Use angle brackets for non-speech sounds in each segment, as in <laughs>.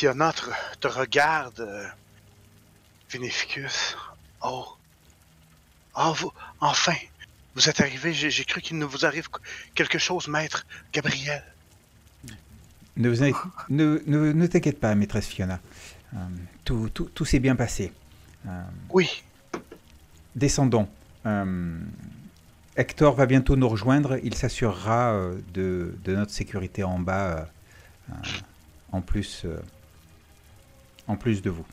Fiona te, te regarde. euh, Vénéficus. Oh. Oh, vous, enfin, vous êtes arrivé. J'ai cru qu'il ne vous arrive quelque chose, maître Gabriel. Ne, vous inquiétez- ne, ne, ne t'inquiète pas, maîtresse Fiona. Euh, tout tout, tout s'est bien passé. Euh, Oui, descendons. Euh, Hector va bientôt nous rejoindre. Il s'assurera de, de notre sécurité en bas, en, plus, en plus de vous.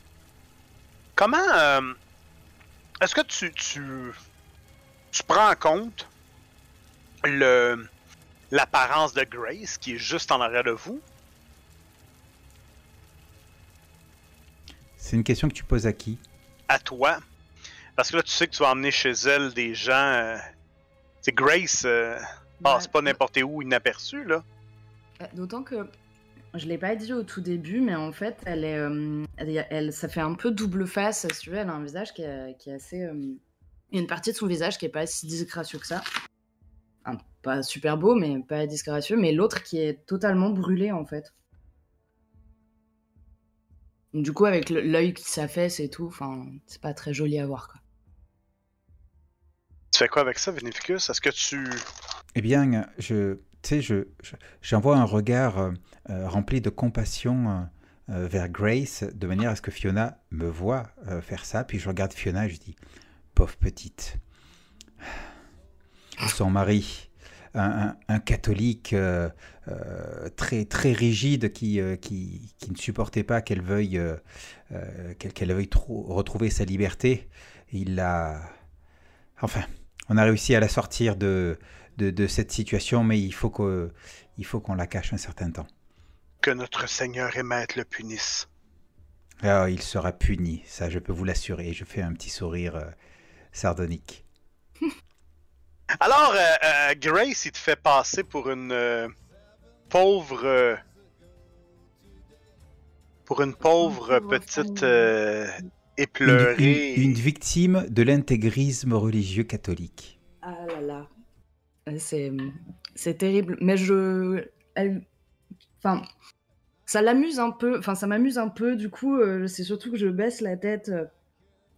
Comment euh, est-ce que tu, tu tu prends en compte le l'apparence de Grace qui est juste en arrière de vous? C'est une question que tu poses à qui? À toi parce que là tu sais que tu vas emmener chez elle des gens euh, c'est Grace euh, ah, Ouais. c'est pas n'importe où inaperçu là Euh, D'autant que je l'ai pas dit au tout début, mais en fait, elle est, euh, elle, ça fait un peu double face. Si tu veux, elle a un visage qui est, qui est assez. euh, Il y a une partie de son visage qui est pas si disgracieux que ça. Enfin, pas super beau, mais pas disgracieux. Mais l'autre qui est totalement brûlé en fait. Du coup, avec l'œil qui s'affaisse et tout, enfin, c'est pas très joli à voir quoi. tu fais quoi avec ça Vénéficus est-ce que tu Eh bien, je, tu sais, je, je- j'envoie un regard euh, euh, rempli de compassion euh, vers Grace, de manière à ce que Fiona me voit faire ça. Puis je regarde Fiona et je dis, pauvre petite, son mari, un, un- catholique très, très rigide qui, qui, qui ne supportait pas qu'elle veuille, qu'elle, qu'elle veuille trou- retrouver sa liberté, il l'a... Enfin, on a réussi à la sortir de, de, de cette situation, mais il faut, que, il faut qu'on la cache un certain temps. que notre Seigneur et Maître le punisse Ah, il sera puni, ça je peux vous l'assurer. Je fais un petit sourire euh, sardonique. <laughs> Alors, euh, euh, Grace, il te fait passer pour une euh, pauvre. pour une pauvre petite Une, éplorée. une- une victime de l'intégrisme religieux catholique. Ah là là. Euh, C'est, terrible. Mais je. Elle... Enfin. Ça l'amuse un peu. Enfin, ça m'amuse un peu. Du coup, euh, c'est surtout que je baisse la tête. euh,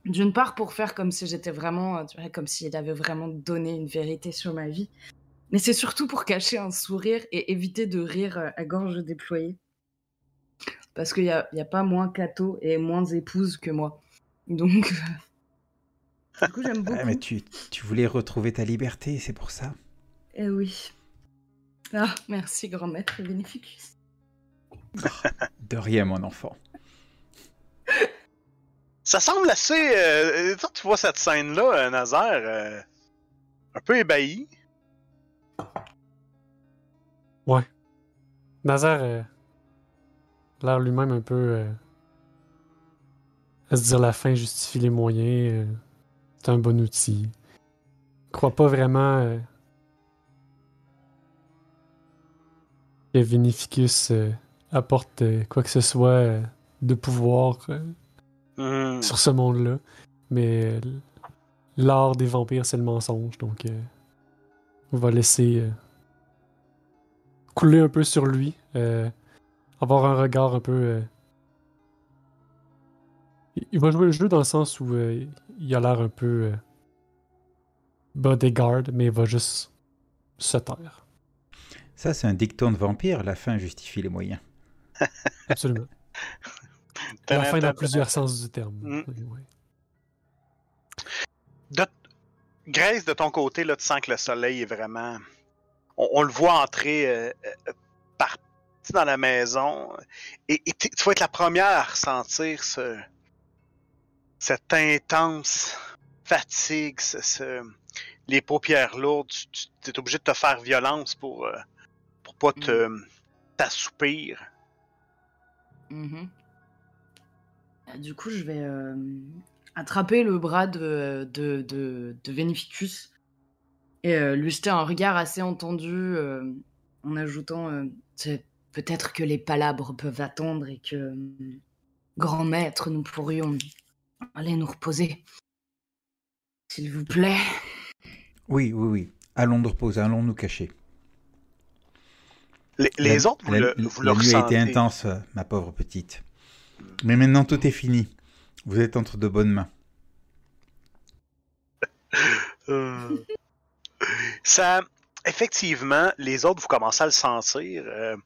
D'une part, pour faire comme si j'étais vraiment. Tu vois, comme s'il avait vraiment donné une vérité sur ma vie. Mais c'est surtout pour cacher un sourire et éviter de rire à gorge déployée. Parce qu'il n'y a, il y a pas moins cateau et moins épouse que moi. Donc. du coup, j'aime <laughs> beaucoup. Ah, mais tu, tu voulais retrouver ta liberté, c'est pour ça. Eh oui. Ah, merci, grand maître Bénéficus. <laughs> De rien, mon enfant. Ça semble assez. euh, toi, tu vois cette scène-là, euh, Nazaire, euh, un peu ébahi. Ouais. Nazaire, euh, l'air lui-même un peu. euh, à se dire la fin justifie les moyens. euh, c'est un bon outil. crois pas vraiment que Vinificus euh, apporte euh, quoi que ce soit euh, de pouvoir Hmm. sur ce monde-là. Mais l'art des vampires, c'est le mensonge. Donc, on va laisser couler un peu sur lui. avoir un regard un peu. il- va jouer le jeu dans le sens où il a l'air un peu bodyguard, mais il va juste se taire. Ça, c'est un dicton de vampire. La fin justifie les moyens. <laughs> Absolument. La fin dans plusieurs sens du terme. Mm. Oui, oui. De... Grace, de ton côté, là, tu sens que le soleil est vraiment. On, on le voit entrer euh, euh, parti dans la maison. Et, tu vas être la première à ressentir ce... cette intense fatigue, ce- ce- les paupières lourdes. Tu es obligé de te faire violence pour, euh, pour pas te t'assoupir. Mhm. Euh, Du coup, je vais euh, attraper le bras de, de, de, de Vénificus et euh, lui jeter un regard assez entendu euh, en ajoutant euh, C'est peut-être que les palabres peuvent attendre et que, euh, grand maître, nous pourrions aller nous reposer. S'il vous plaît. Oui, oui, oui. Allons nous reposer, allons nous cacher. Les, les La- autres, vous la, le, vous la le nuit a été intense, ma pauvre petite. Mais maintenant, tout est fini. Vous êtes entre de bonnes mains. Euh, Ça, effectivement, les autres, vous commencez à le sentir. Euh,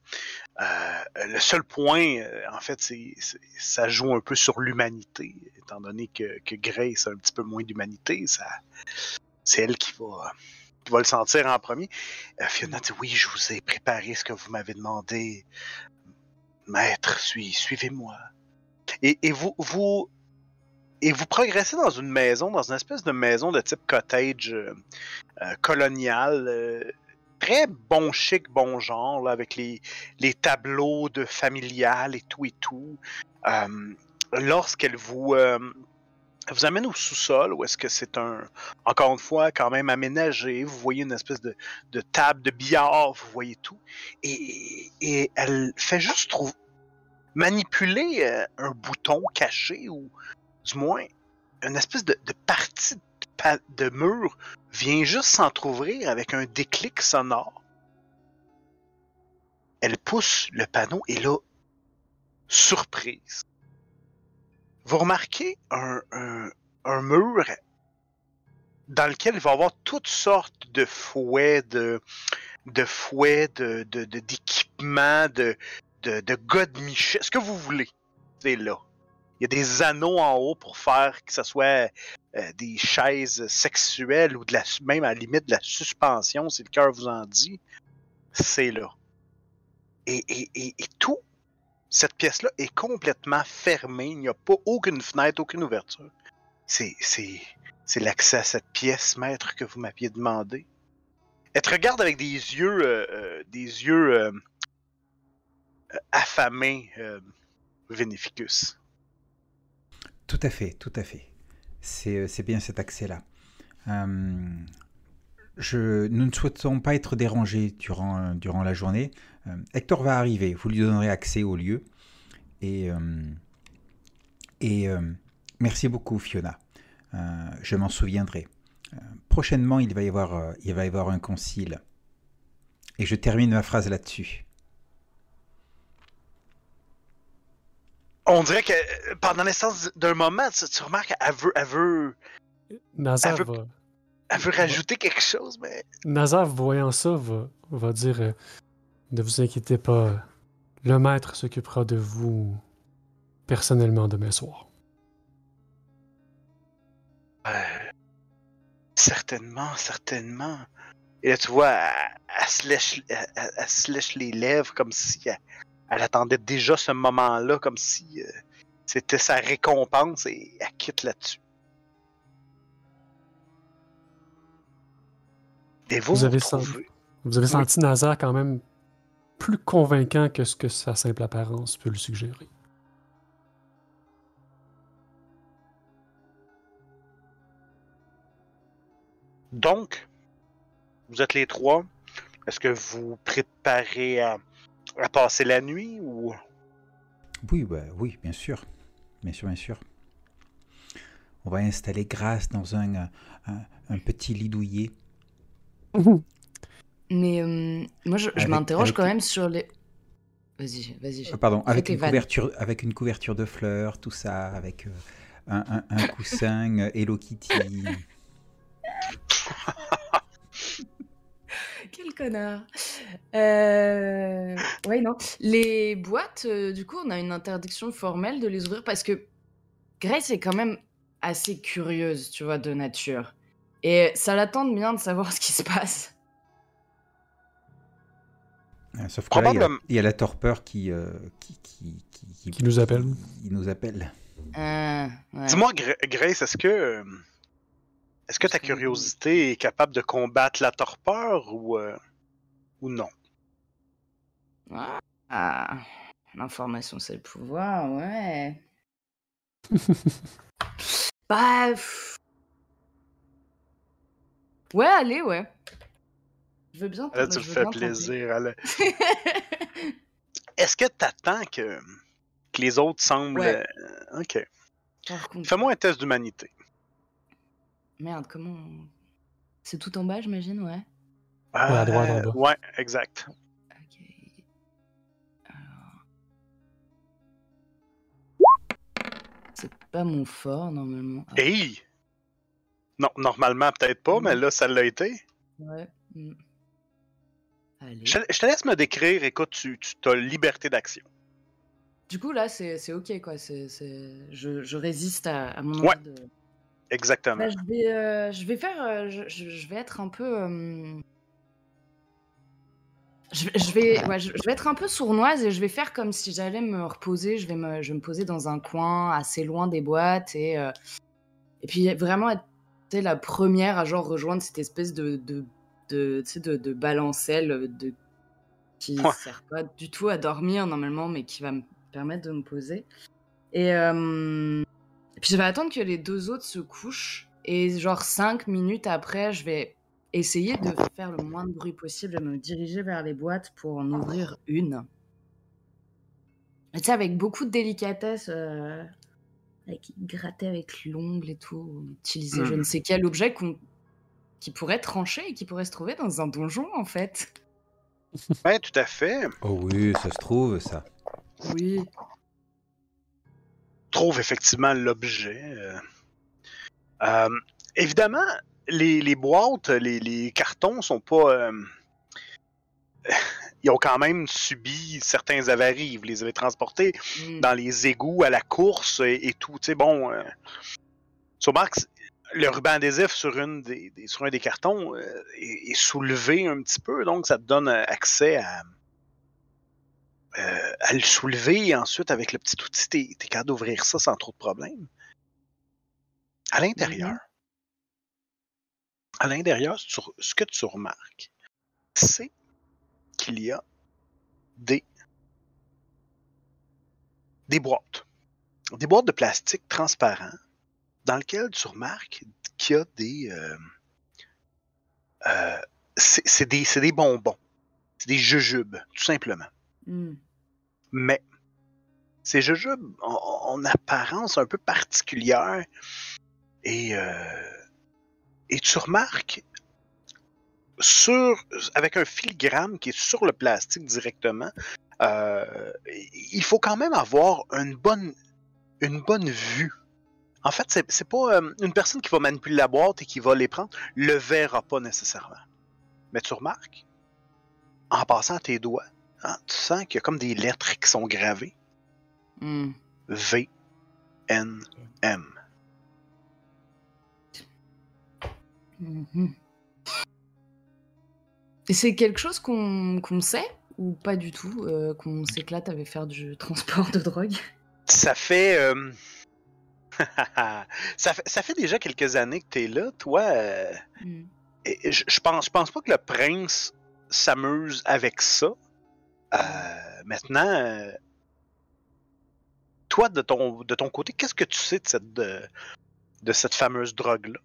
euh, le seul point, en fait, c'est ça joue un peu sur l'humanité, étant donné que, que Grace a un petit peu moins d'humanité. Ça, c'est elle qui va, va le sentir en premier. Euh, Fiona dit oui, je vous ai préparé ce que vous m'avez demandé, maître. Suivez-moi. Et, vous, vous, et vous progressez dans une maison, dans une espèce de maison de type cottage. euh, euh, colonial, très bon chic, bon genre, avec les, tableaux de familial et tout et tout. Lorsqu'elle vous, vous amène au sous-sol, où est-ce que c'est un, encore une fois, quand même aménagé, vous voyez une espèce de, table de billard, vous voyez tout, et, elle fait juste trouver, manipuler euh, un bouton caché, ou du moins une espèce de, partie de, de mur vient juste s'entr'ouvrir avec un déclic sonore. Elle pousse le panneau et là, surprise. Vous remarquez un, mur dans lequel il va y avoir toutes sortes de fouets, de, fouets, de, d'équipements, de, de, de ce que vous voulez. C'est là. Il y a des anneaux en haut pour faire que ce soit euh, des chaises sexuelles ou même à la limite de la suspension, si le cœur vous en dit, c'est là. Et tout, cette pièce-là est complètement fermée. Il n'y a pas aucune fenêtre, aucune ouverture. C'est, l'accès à cette pièce, maître, que vous m'aviez demandé. Elle te regarde avec des yeux, euh, euh, des yeux euh, affamés, Vénéficus. Tout à fait, tout à fait. C'est bien cet accès-là. Nous ne souhaitons pas être dérangés durant la journée. Euh, Hector va arriver, vous lui donnerez accès au lieu. Et, euh, et euh, merci beaucoup, Fiona. Euh, je m'en souviendrai. Euh, prochainement, il va, y avoir, euh, il va y avoir un concile. Et je termine ma phrase là-dessus. On dirait que pendant l'instance d'un moment, tu, tu remarques qu'elle veut, elle veut, Nazar, Elle veut- va, elle veut rajouter quelque chose, mais Nazar, voyant ça, va, va dire euh, Ne vous inquiétez pas, le maître s'occupera de vous personnellement demain soir. Euh, certainement, certainement. Et là, tu vois, elle, elle se lèche, elle- elle- elle se lèche les lèvres comme si elle, attendait déjà ce moment-là, comme si euh, c'était sa récompense et elle quitte là-dessus. Vous, Vous avez trouvez- Vous avez senti Nazar quand même plus convaincant que ce que sa simple apparence peut le suggérer. Donc, vous êtes les trois. Est-ce que vous préparez à, à passer la nuit ou... Oui, bah, oui, bien sûr. Bien sûr, bien sûr. On va installer Grace dans un, un, un petit lit douillet. <laughs> Mais euh, moi, je, m'interroge quand même sur les. Vas-y, vas-y. Euh, pardon, avec une, couverture, avec une couverture de fleurs, tout ça, avec euh, un, un- un coussin euh, Hello Kitty. <laughs> Quel connard. Ouais, non. Les boîtes, du coup, on a une interdiction formelle de les ouvrir parce que Grace est quand même assez curieuse, tu vois, de nature. Et ça l'attend bien de savoir <laughs> ce qui se passe. Euh, Sauf que là, il y, a, Probablement. il y a la torpeur qui, euh, qui, qui, qui, Qui nous appelle. qui nous appelle. Ah, ouais. Dis-moi, Gra- Grace, est-ce que... euh, Est-ce que ta curiosité est capable de combattre la torpeur ou, euh, ou non? Ah, l'information, c'est le pouvoir, ouais. <laughs> bah. pff. Ouais, allez, ouais. Je veux bien. Là, tu me fais plaisir. elle. <laughs> Est-ce que t'attends que, que les autres semblent... Ouais. euh, Ok. Fais-moi un test d'humanité. Merde, comment. C'est tout en bas, j'imagine, ouais. à droite, en Euh, bas. Ouais, exact. Ok. Alors. pas mon fort normalement. Ah, Hey! Non, normalement, peut-être pas, mais là, ça l'a été. ouais. hmm. Allez. Je, je te laisse me décrire. Écoute, tu, tu as liberté d'action. Du coup, là, c'est ok, quoi. c'est Je, je résiste à, à mon Ouais. de... Exactement. Bah, je, vais, euh, je vais faire. euh, je, vais être un peu. euh, Je, vais- je vais, ouais, je, je vais être un peu sournoise et je vais faire comme si j'allais me reposer. Je vais me, je vais me poser dans un coin assez loin des boîtes et, euh, et puis vraiment être la première à genre rejoindre cette espèce de, de, de, de, de balancelle de, qui Ouais. sert pas du tout à dormir normalement, mais qui va me permettre de me poser. Et, euh, et puis je vais attendre que les deux autres se couchent. Et genre cinq minutes après, je vais essayer de faire le moins de bruit possible, de me diriger vers les boîtes pour en ouvrir une. Et tu sais, avec beaucoup de délicatesse, euh, avec gratter avec l'ongle et tout, utiliser je Hmm. ne sais quel objet qu'on- qui pourrait trancher et qui pourrait se trouver dans un donjon en fait. Ouais, tout à fait. Oh oui, ça se trouve, ça. Oui. trouve effectivement l'objet. euh. Euh, évidemment, les, les boîtes, les, les cartons sont pas. euh, <laughs> Ils ont quand même subi certains avaries. Vous les avez transportés Hmm. dans les égouts à la course et, et tout. Tu sais, bon. Euh, remarques, c'est- le ruban adhésif sur, une des, des- sur un des cartons euh, est, est soulevé un petit peu, donc ça te donne accès à, euh, à le soulever et ensuite avec le petit outil, t'es es capable d'ouvrir ça sans trop de problèmes. À l'intérieur, Mhm. à l'intérieur, ce tu- ce que tu remarques, c'est qu'il y a des des boîtes. Des boîtes de plastique transparent dans lesquelles tu remarques qu'il y a des. euh, euh, c'est des, c'est des bonbons. C'est des jujubes, tout simplement. Hmm. Mais ces jujubes ont, ont une apparence un peu particulière. Et, euh, et tu remarques sur, avec un filigrane qui est sur le plastique directement, il faut quand même avoir une bonne, une bonne vue. En fait, c'est c'est pas euh, une personne qui va manipuler la boîte et qui va les prendre, le verra pas nécessairement. Mais tu remarques, en passant à tes doigts, hein, tu sens qu'il y a comme des lettres qui sont gravées. Hmm. V, N, M. Mhm. Et c'est quelque chose qu'on qu'on sait ou pas du tout euh, Qu'on s'éclate avec faire du transport de drogue? Ça fait, euh, ça fait. Ça fait déjà quelques années que tu es là, toi. euh, Hmm. et je, pense, je pense pas que le prince s'amuse avec ça. Euh, maintenant, euh, toi, de ton, de ton côté, qu'est-ce que tu sais de cette, de, de cette fameuse drogue-là?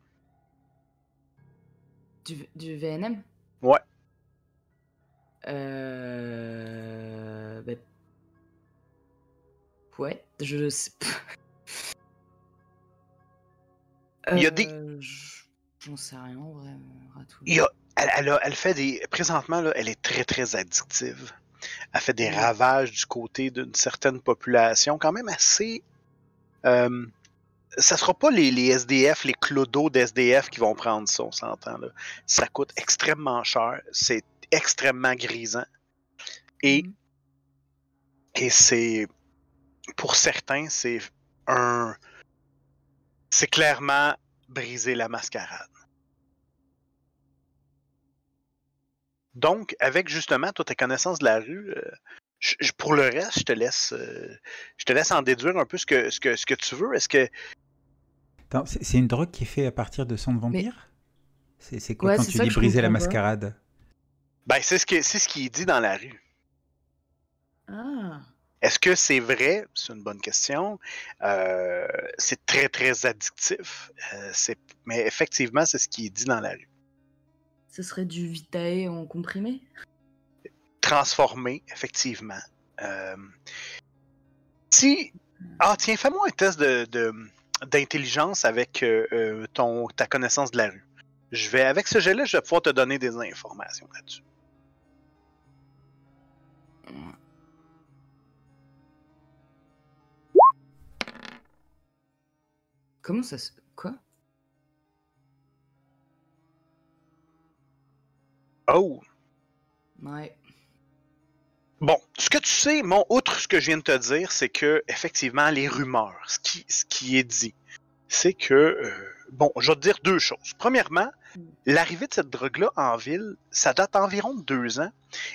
Du, du VNM Ouais. Euh... bah, Ouais, je sais pas. Il y a des- Euh, j- J'en sais rien, en vrai, Ratou. Il y a- elle, elle, a- elle fait des. Présentement, là, elle est très, très addictive. Elle fait des Mm. ravages du côté d'une certaine population, quand même assez. Euh, ça sera pas les, les SDF, les clodos d'SDF qui vont prendre ça, on s'entend. là. Ça coûte extrêmement cher. C'est extrêmement grisant. Et, Mhm. et c'est. Pour certains, c'est un. C'est clairement briser la mascarade. Donc, avec justement toutes tes connaissances de la rue, euh, je- je- pour le reste, je te laisse, euh, je te laisse en déduire un peu ce que, ce que, ce que tu veux. Est-ce que C'est une drogue qui est faite à partir de sang de vampire? C'est c'est quoi Ouais, quand tu dis briser la mascarade? Ben c'est ce que c'est ce qui est dit dans la rue. Ah, Est-ce que c'est vrai? C'est une bonne question. Euh, c'est très très addictif. Euh, mais effectivement, c'est ce qui est dit dans la rue. ce serait du Vitae en comprimé? Transformé, effectivement. Euh, si ah tiens, fais-moi un test de de- d'intelligence avec ton ta connaissance de la rue. Je vais avec ce jet-là, je vais pouvoir te donner des informations là-dessus. Comment ça se. Quoi? Oh! Ouais. Bon, ce que tu sais, mon outre ce que je viens de te dire, c'est que effectivement les rumeurs, ce qui, ce qui est dit, c'est que euh, bon, je vais te dire deux choses. Premièrement, Mm. l'arrivée de cette drogue-là en ville, ça date environ de deux ans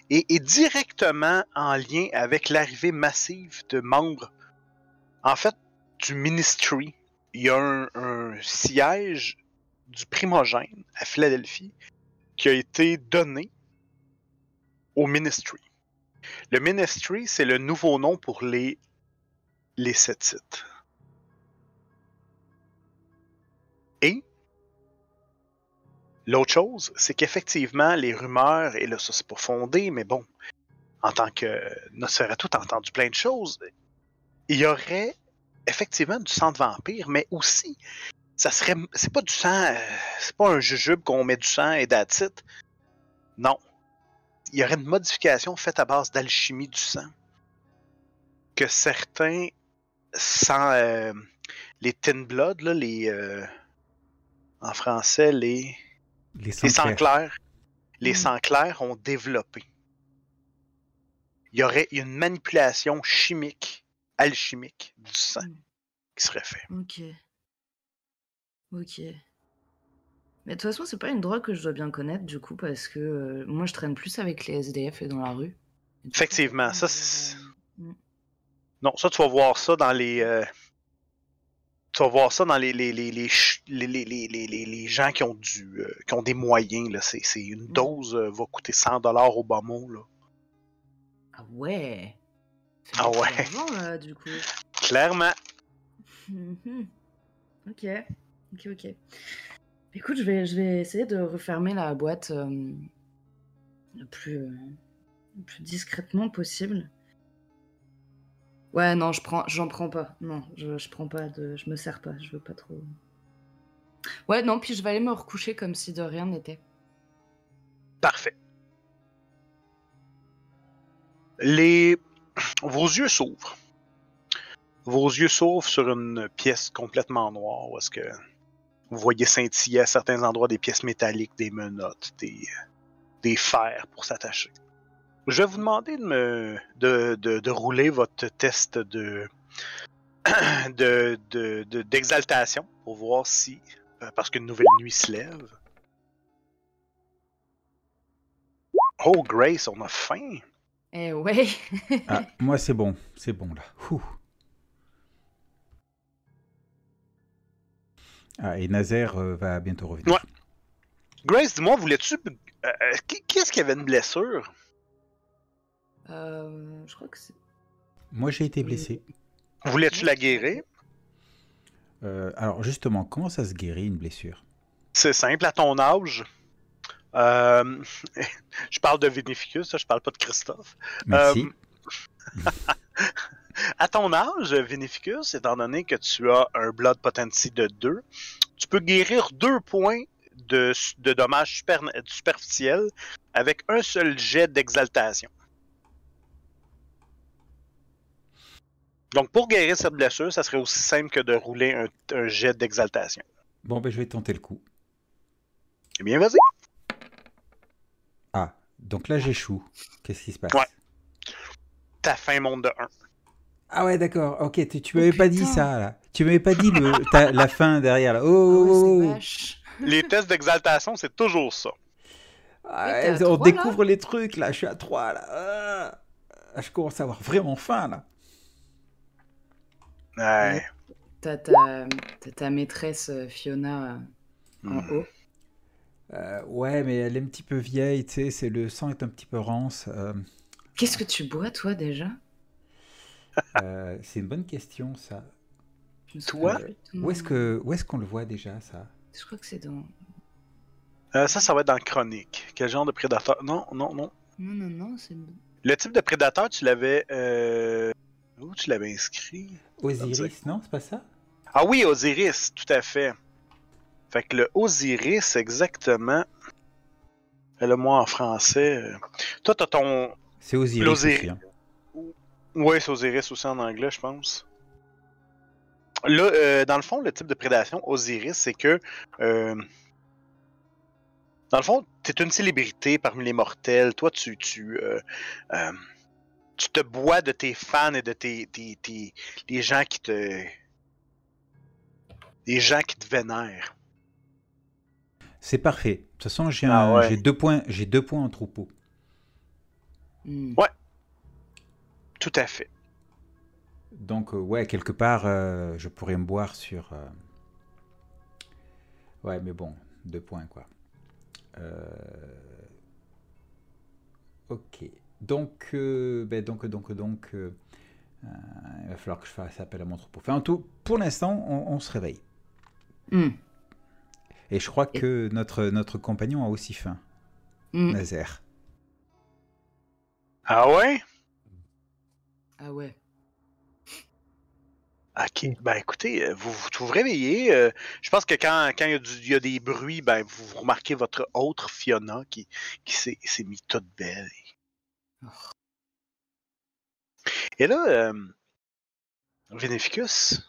et est directement en lien avec l'arrivée massive de membres, en fait, du ministry. Il y a un, siège du primogène à Philadelphie qui a été donné au ministry. Le Ministry, c'est le nouveau nom pour les, les Sétites. Et l'autre chose, c'est qu'effectivement, les rumeurs, et là, ça c'est pas fondé, mais bon, en tant que Nosferatu, t'as entendu plein de choses. Il y aurait effectivement du sang de vampire, mais aussi, ça serait. C'est pas du sang. euh, c'est pas un jujube qu'on met du sang et d'attite. Non il y aurait une modification faite à base d'alchimie du sang. Que certains, sans euh, les Tin Blood, là, les, euh, en français, les, Les sangs clairs. les sangs clairs ont développé. Il y aurait une manipulation chimique, alchimique du sang Mm. qui serait fait. Ok. Ok. Mais de toute façon, c'est pas une drogue que je dois bien connaître, du coup, parce que euh, moi, je traîne plus avec les SDF et dans la rue. Coup, Effectivement, ça, c'est- euh, Non, ça, tu vas voir ça dans les. euh, Tu vas voir ça dans les, les, les, les, ch- les, les, les, les, les- les gens qui ont, du, euh, qui ont des moyens. Là. C'est, une Mm. dose euh, va coûter 100$ au bas mot. Là. Ah ouais. Ah ouais. d'argent, là, du coup. Clairement. Mhm. Ok. Ok, ok. Écoute, je vais, je vais essayer de refermer la boîte euh, le, plus, euh, le plus discrètement possible. Ouais, non, je prends, j'en prends pas. Non, je, je prends pas de, je me sers pas. Je veux pas trop. Ouais, non, puis je vais aller me recoucher comme si de rien n'était. Parfait. Les... Vos yeux s'ouvrent. Vos yeux s'ouvrent sur une pièce complètement noire où est-ce que vous voyez scintiller à certains endroits des pièces métalliques, des menottes, des, des fers pour s'attacher. Je vais vous demander de me de, de, de rouler votre test de <clears throat> de- de- d'exaltation pour voir si euh, parce qu'une nouvelle nuit se lève. Oh Grace, on a faim. Eh ouais. <laughs> Ah, moi, c'est bon. C'est bon, là. Ouh. Ah, et Nazaire euh, va bientôt revenir. Ouais. Grace, dis-moi, voulais-tu euh, euh, qui, qui est-ce qui avait une blessure? Euh, je crois que c'est. Moi, j'ai été blessé. Voulais-tu la guérir? Euh, alors, justement, comment ça se guérit, une blessure? C'est simple, à ton âge. Euh, <laughs> je parle de Vinificus, je parle pas de Christophe. Merci. Euh, <laughs> À ton âge, Vinificus, étant donné que tu as un Blood Potency de 2, tu peux guérir deux points de, de dommages super, superficiels avec un seul jet d'exaltation. Donc, pour guérir cette blessure, ça serait aussi simple que de rouler un, un jet d'exaltation. Bon, ben, je vais tenter le coup. Eh bien, vas-y. Ah, donc là, j'échoue. Qu'est-ce qui se passe? Ouais. Ta fin monte de 1. Ah ouais, d'accord. Ok, tu, tu Oh, m'avais pas dit ça, là. Tu m'avais pas dit le, ta- la fin derrière, là. Oh, oh, c'est oh. vache. Les tests d'exaltation, c'est toujours ça. Ah, on découvre les trucs, là. Je suis à 3, là. Ah. Je commence à avoir vraiment faim, là. Ouais. T'as ta, t'as ta maîtresse euh, Fiona euh, en Hmm. haut. Euh, ouais, mais elle est un petit peu vieille, tu sais. c'est- Le sang est un petit peu rance. euh, Qu'est-ce que tu bois, toi, déjà? Euh, c'est une bonne question, ça. Toi? Où est-ce que où est-ce qu'on le voit déjà, ça? Je crois que c'est dans. Euh, ça, ça va être dans le chronique. Quel genre de prédateur? Non, non, non. Non, non, non, c'est. Le type de prédateur, tu l'avais. Euh... Où tu l'avais inscrit? Osiris, non C'est pas ça? Ah oui, Osiris, tout à fait. Fait que le Osiris, exactement. Là, moi en français. euh, Toi, t'as ton. C'est Osiris aussi. hein. Ouais, c'est Osiris aussi en anglais, je pense. Là, euh, dans le fond, le type de prédation Osiris, c'est que. euh, dans le fond, tu es une célébrité parmi les mortels. Toi, tu. Tu, euh, tu te bois de tes fans et de tes, tes, tes- les gens qui te. Les gens qui te vénèrent. C'est parfait. De toute façon, j'ai Ah ouais. deux points, j'ai deux points en troupeau. Hmm. Tout à fait. Donc euh, ouais, quelque part, euh, je pourrais me boire sur. euh, Ouais, mais bon, deux points quoi. Euh, Ok. Donc, euh, ben, donc, donc, donc, euh, euh, il va falloir que je fasse appel à mon troupeau. Enfin, en tout, pour l'instant, on, on se réveille. Hmm. Et je crois que notre notre compagnon a aussi faim, Hmm. Nazaire. Ah ouais? Ah ouais. Ok. Ben écoutez, euh, vous vous, vous réveillez. euh, je pense que quand, quand il, y a du- il y a des bruits, ben vous, vous remarquez votre autre Fiona qui, qui s'est s'est mis toute belle. Et là, euh, Veneficus,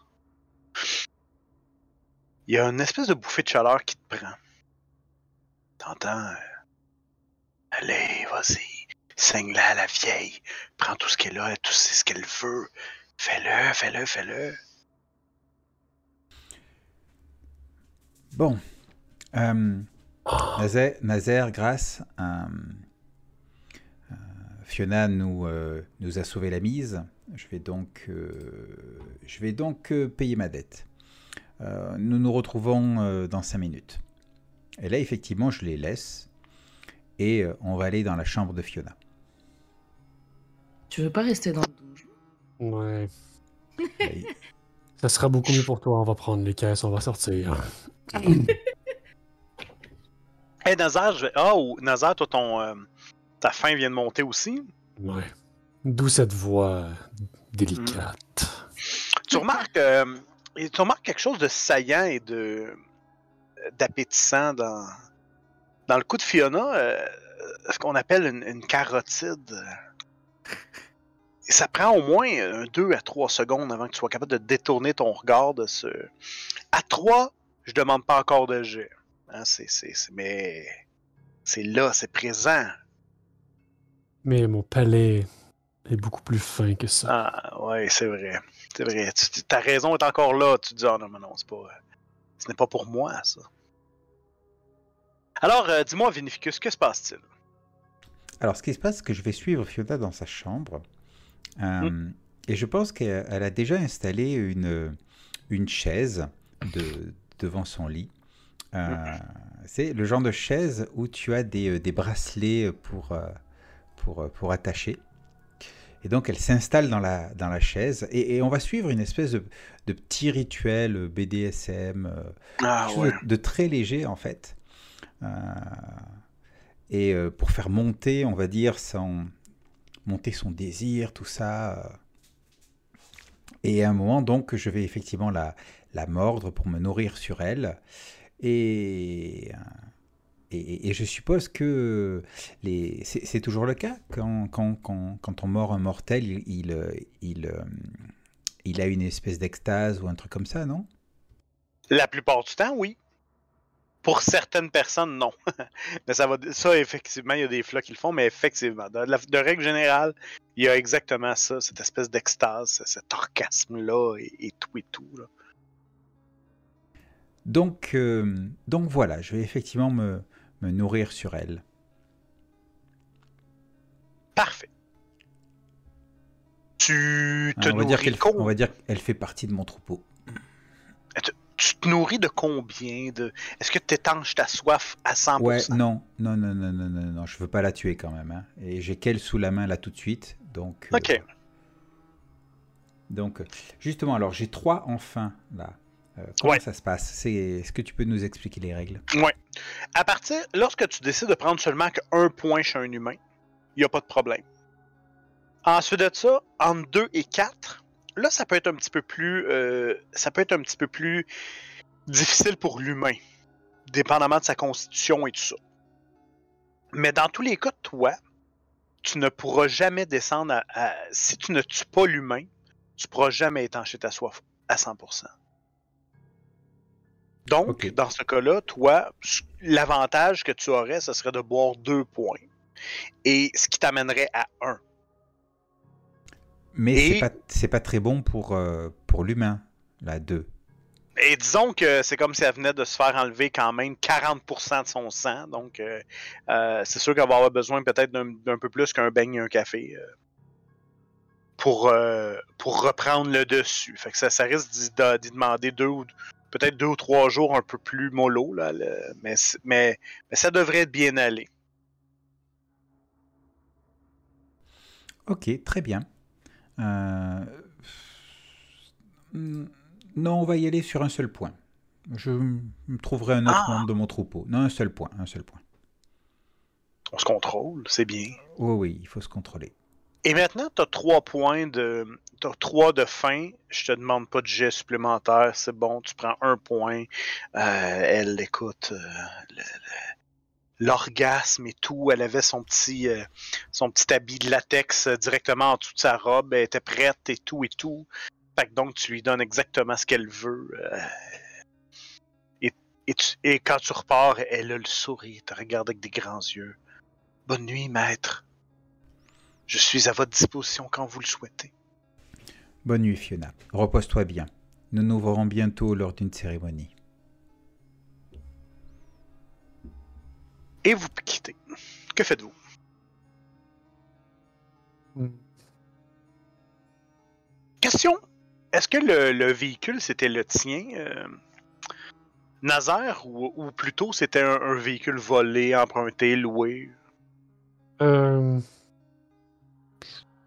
il y a une espèce de bouffée de chaleur qui te prend. T'entends? euh, Allez, vas-y. Saigne-la à la vieille. Prends tout ce qu'elle a, tout ce qu'elle veut. Fais-le, fais-le, fais-le. Bon. Euh, Nazaire, Nazaire, grâce à euh, Fiona nous, euh, nous a sauvé la mise. Je vais donc, euh, je vais donc euh, payer ma dette. Euh, nous nous retrouvons euh, dans cinq minutes. Et là, effectivement, je les laisse. Et euh, on va aller dans la chambre de Fiona. Tu veux pas rester dans le donjon? Ouais. Et- <laughs> Ça sera beaucoup mieux pour toi. On va prendre les caisses, on va sortir. <laughs> Hey, Nazar, je vais... Ah, ou Nazar, toi, ton, euh, ta faim vient de monter aussi. Ouais. D'où cette voix délicate. Tu remarques, euh, et tu remarques quelque chose de saillant et de d'appétissant dans, dans le coup de Fiona, euh, ce qu'on appelle une, carotide. Ça prend au moins 2 à 3 secondes avant que tu sois capable de détourner ton regard de ce. À 3, je demande pas encore de jet. Hein, c'est- mais c'est là, c'est présent. Mais mon palais est beaucoup plus fin que ça. Ah, ouais, c'est vrai. C'est vrai. Tu- tu- ta raison est encore là. Tu te dis, ah non, mais non, c'est pas. euh, Ce n'est pas pour moi, ça. Alors, euh, dis-moi, Vinificus, que se passe-t-il? Alors, ce qui se passe, c'est que je vais suivre Fiona dans sa chambre. Euh, Et je pense qu'elle elle a déjà installé une, une chaise de, devant son lit. Euh, C'est le genre de chaise où tu as des, des bracelets pour, pour, pour attacher. Et donc, elle s'installe dans la, dans la chaise. Et, et on va suivre une espèce de, de petit rituel BDSM. euh, Ah, de, de très léger en fait. Euh, et euh, pour faire monter, on va dire, son, monter son désir, tout ça. euh. Et à un moment, donc, je vais effectivement la, la mordre pour me nourrir sur elle. Et, euh, et, et je suppose que les, c'est, toujours le cas quand, quand, quand, quand on mord un mortel, il, il, euh, il, il a une espèce d'extase ou un truc comme ça, non? La plupart du temps, oui. Pour certaines personnes, non. <laughs> mais ça va. Ça, effectivement, il y a des flots qui le font, mais effectivement, de, la- de règle générale, il y a exactement ça, cette espèce d'extase, cet orgasme-là et, et tout et tout. là. Donc, euh, donc voilà, je vais effectivement me, me nourrir sur elle. Parfait. Tu te Hein, on, va dire on va dire qu'elle fait partie de mon troupeau. Tu te nourris de combien de. Est-ce que tu étanches ta soif à 100%? Ouais, non, non, non, non, non, non, non, je veux pas la tuer quand même. hein. Et j'ai qu'elle sous la main là tout de suite. Donc, euh, Ok. donc justement, alors j'ai trois enfants là. Euh, comment Ouais. ça se passe? Est-ce que tu peux nous expliquer les règles? À partir, lorsque tu décides de prendre seulement qu'un point chez un humain, il n'y a pas de problème. Ensuite de ça, entre 2 et 4, là, ça peut être un petit peu plus. euh, ça peut être un petit peu plus difficile pour l'humain, dépendamment de sa constitution et tout ça. Mais dans tous les cas, toi, tu ne pourras jamais descendre à. à- si tu ne tues pas l'humain, tu pourras jamais étancher ta soif à 100%. Donc, dans ce cas-là, toi, l'avantage que tu aurais, ce serait de boire deux points. Et ce qui t'amènerait à un. Mais Et- c'est pas, très bon pour, euh, pour l'humain, la 2. Et disons que c'est comme si elle venait de se faire enlever quand même 40% de son sang. Donc, euh, euh, c'est sûr qu'elle va avoir besoin peut-être d'un peu plus qu'un beigne et un café pour, pour reprendre le dessus. Fait que ça, ça risque d'y demander deux ou peut-être deux ou trois jours un peu plus mollo, là, le- mais, c- mais, mais ça devrait bien aller. Ok, très bien. Euh, Non, on va y aller sur un seul point. Je m- trouverai un autre Ah. membre de mon troupeau. Non, un seul point, un seul point. On se contrôle, c'est bien. Oui, oui, il faut se contrôler. Et maintenant, tu as trois points de. T'as trois de fin. Je te demande pas de jet supplémentaire. C'est bon, tu prends un point. Euh, elle, écoute, euh, l'orgasme et tout. Elle avait son petit, euh, son petit habit de latex directement en dessous de sa robe. Elle était prête et tout et tout. Fait que donc, tu lui donnes exactement ce qu'elle veut. et, et quand tu repars, elle a le sourire. Elle te regarde avec des grands yeux. Bonne nuit, maître. Je suis à votre disposition quand vous le souhaitez. Bonne nuit, Fiona. Repose-toi bien. Nous nous verrons bientôt lors d'une cérémonie. Et vous quittez. Que faites-vous? Question. Est-ce que le, le véhicule, c'était le tien, euh, Nazaire, ou, ou plutôt c'était un, un véhicule volé, emprunté, loué? Euh,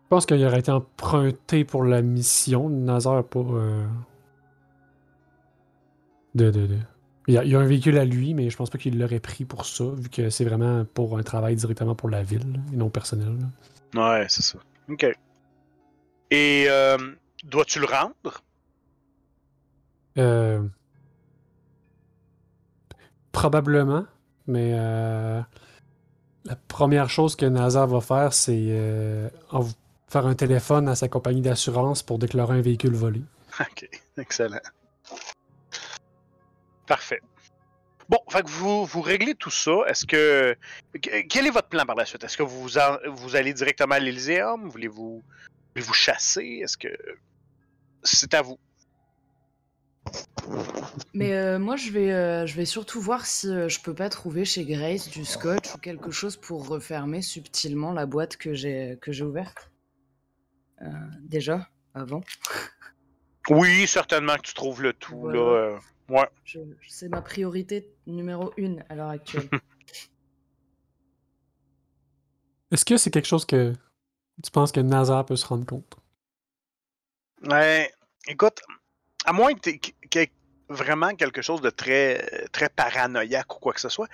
pense qu'il aurait été emprunté pour la mission. Nazar, pas. euh, De, de, de- Il, y a, il y a un véhicule à lui, mais je pense pas qu'il l'aurait pris pour ça, vu que c'est vraiment pour un travail directement pour la ville là, et non personnel. là. Ouais, c'est ça. Ok. Et euh, dois-tu le rendre? Euh, Probablement, mais euh, la première chose que Nazar va faire, c'est euh, env- faire un téléphone à sa compagnie d'assurance pour déclarer un véhicule volé. Ok, excellent. Parfait. Bon, fait que vous, vous réglez tout ça. Est-ce que. que- Quel est votre plan par la suite? Est-ce que vous, en- vous allez directement à l'Elyséum? Voulez-vous voulez-vous chasser? Est-ce que. C'est à vous. Mais euh, moi, je vais, euh, je vais surtout voir si euh, je peux pas trouver chez Grace du scotch ou quelque chose pour refermer subtilement la boîte que j'ai que j'ai ouverte. Euh, déjà, avant. Oui, certainement que tu trouves le tout, Voilà. là. euh, ouais. Je- C'est ma priorité numéro une à l'heure actuelle. <laughs> Est-ce que c'est quelque chose que tu penses que Nazar peut se rendre compte? Ouais, écoute, à moins que tu aies vraiment quelque chose de très, très paranoïaque ou quoi que ce soit,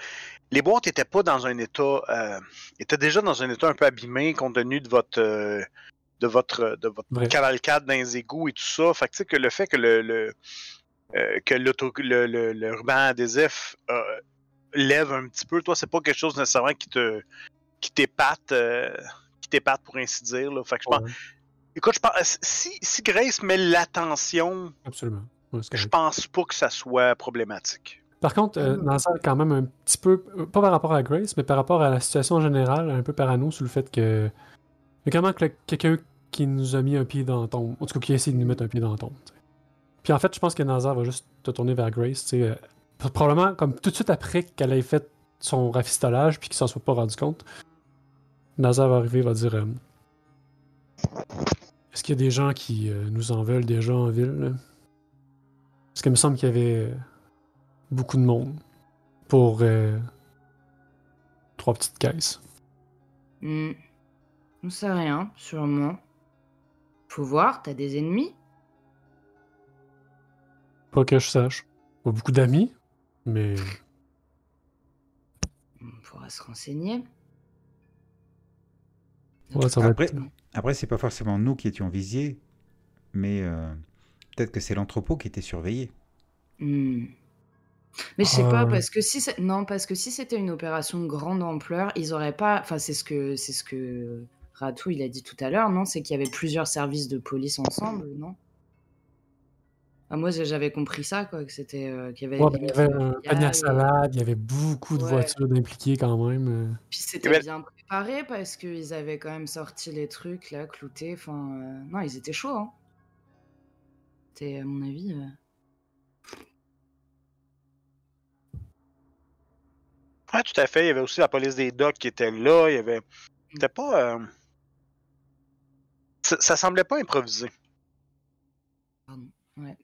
les boîtes n'étaient pas dans un état, euh, étaient déjà dans un état un peu abîmé compte tenu de votre, euh, de votre, de votre cavalcade dans les égouts et tout ça. Fait que tu sais que le fait que le, le euh, que le, le, le ruban adhésif euh, lève un petit peu, toi, c'est pas quelque chose nécessairement qui te, qui t'épate, euh, qui t'épate pour ainsi dire. Là. Fait que je pense, Ouais, Écoute, je pense, si, si Grace met l'attention, absolument. Ouais, je pense pas que ça soit problématique. Par contre, euh, Mm. Nazar est quand même un petit peu, pas par rapport à Grace, mais par rapport à la situation générale, un peu parano sur le fait que il y a quand même que- quelqu'un qui nous a mis un pied dans la tombe, en tout cas qui a essayé de nous mettre un pied dans la tombe. tu sais. Puis en fait, je pense que Nazar va juste te tourner vers Grace, euh, probablement comme tout de suite après qu'elle ait fait son rafistolage puis qu'il s'en soit pas rendu compte. Nazar va arriver, va dire euh, Est-ce qu'il y a des gens qui euh, nous en veulent déjà en ville? Parce qu'il me semble qu'il y avait beaucoup de monde pour trois petites caisses. Hmm. On sait rien, sûrement. Faut voir, t'as des ennemis Pas que je sache. Pas beaucoup d'amis, mais On pourra se renseigner. ouais, ça va Après, être... après c'est pas forcément nous qui étions visés, mais euh, peut-être que c'est l'entrepôt qui était surveillé. Hmm. Mais je sais pas Euh. parce que si c'est- non parce que si c'était une opération de grande ampleur, ils auraient pas. Enfin c'est ce que c'est ce que Ratou il a dit tout à l'heure, non C'est qu'il y avait plusieurs services de police ensemble, non? Ah, moi, j'avais compris ça, quoi, que c'était, heu, qu'il y avait Ouais, ben, il y avait un panier à familial, salade, il y avait beaucoup de Ouais. voitures d'impliquées quand même, heu. Puis c'était avait bien préparé parce qu'ils avaient quand même sorti les trucs là, cloutés, enfin, heu, non, ils étaient chauds, hein. C'était à mon avis, heu Ouais, tout à fait. Il y avait aussi la police des docks qui était là. Il y avait. C'était pas. Ça, ça semblait pas improvisé. pardon, ouais.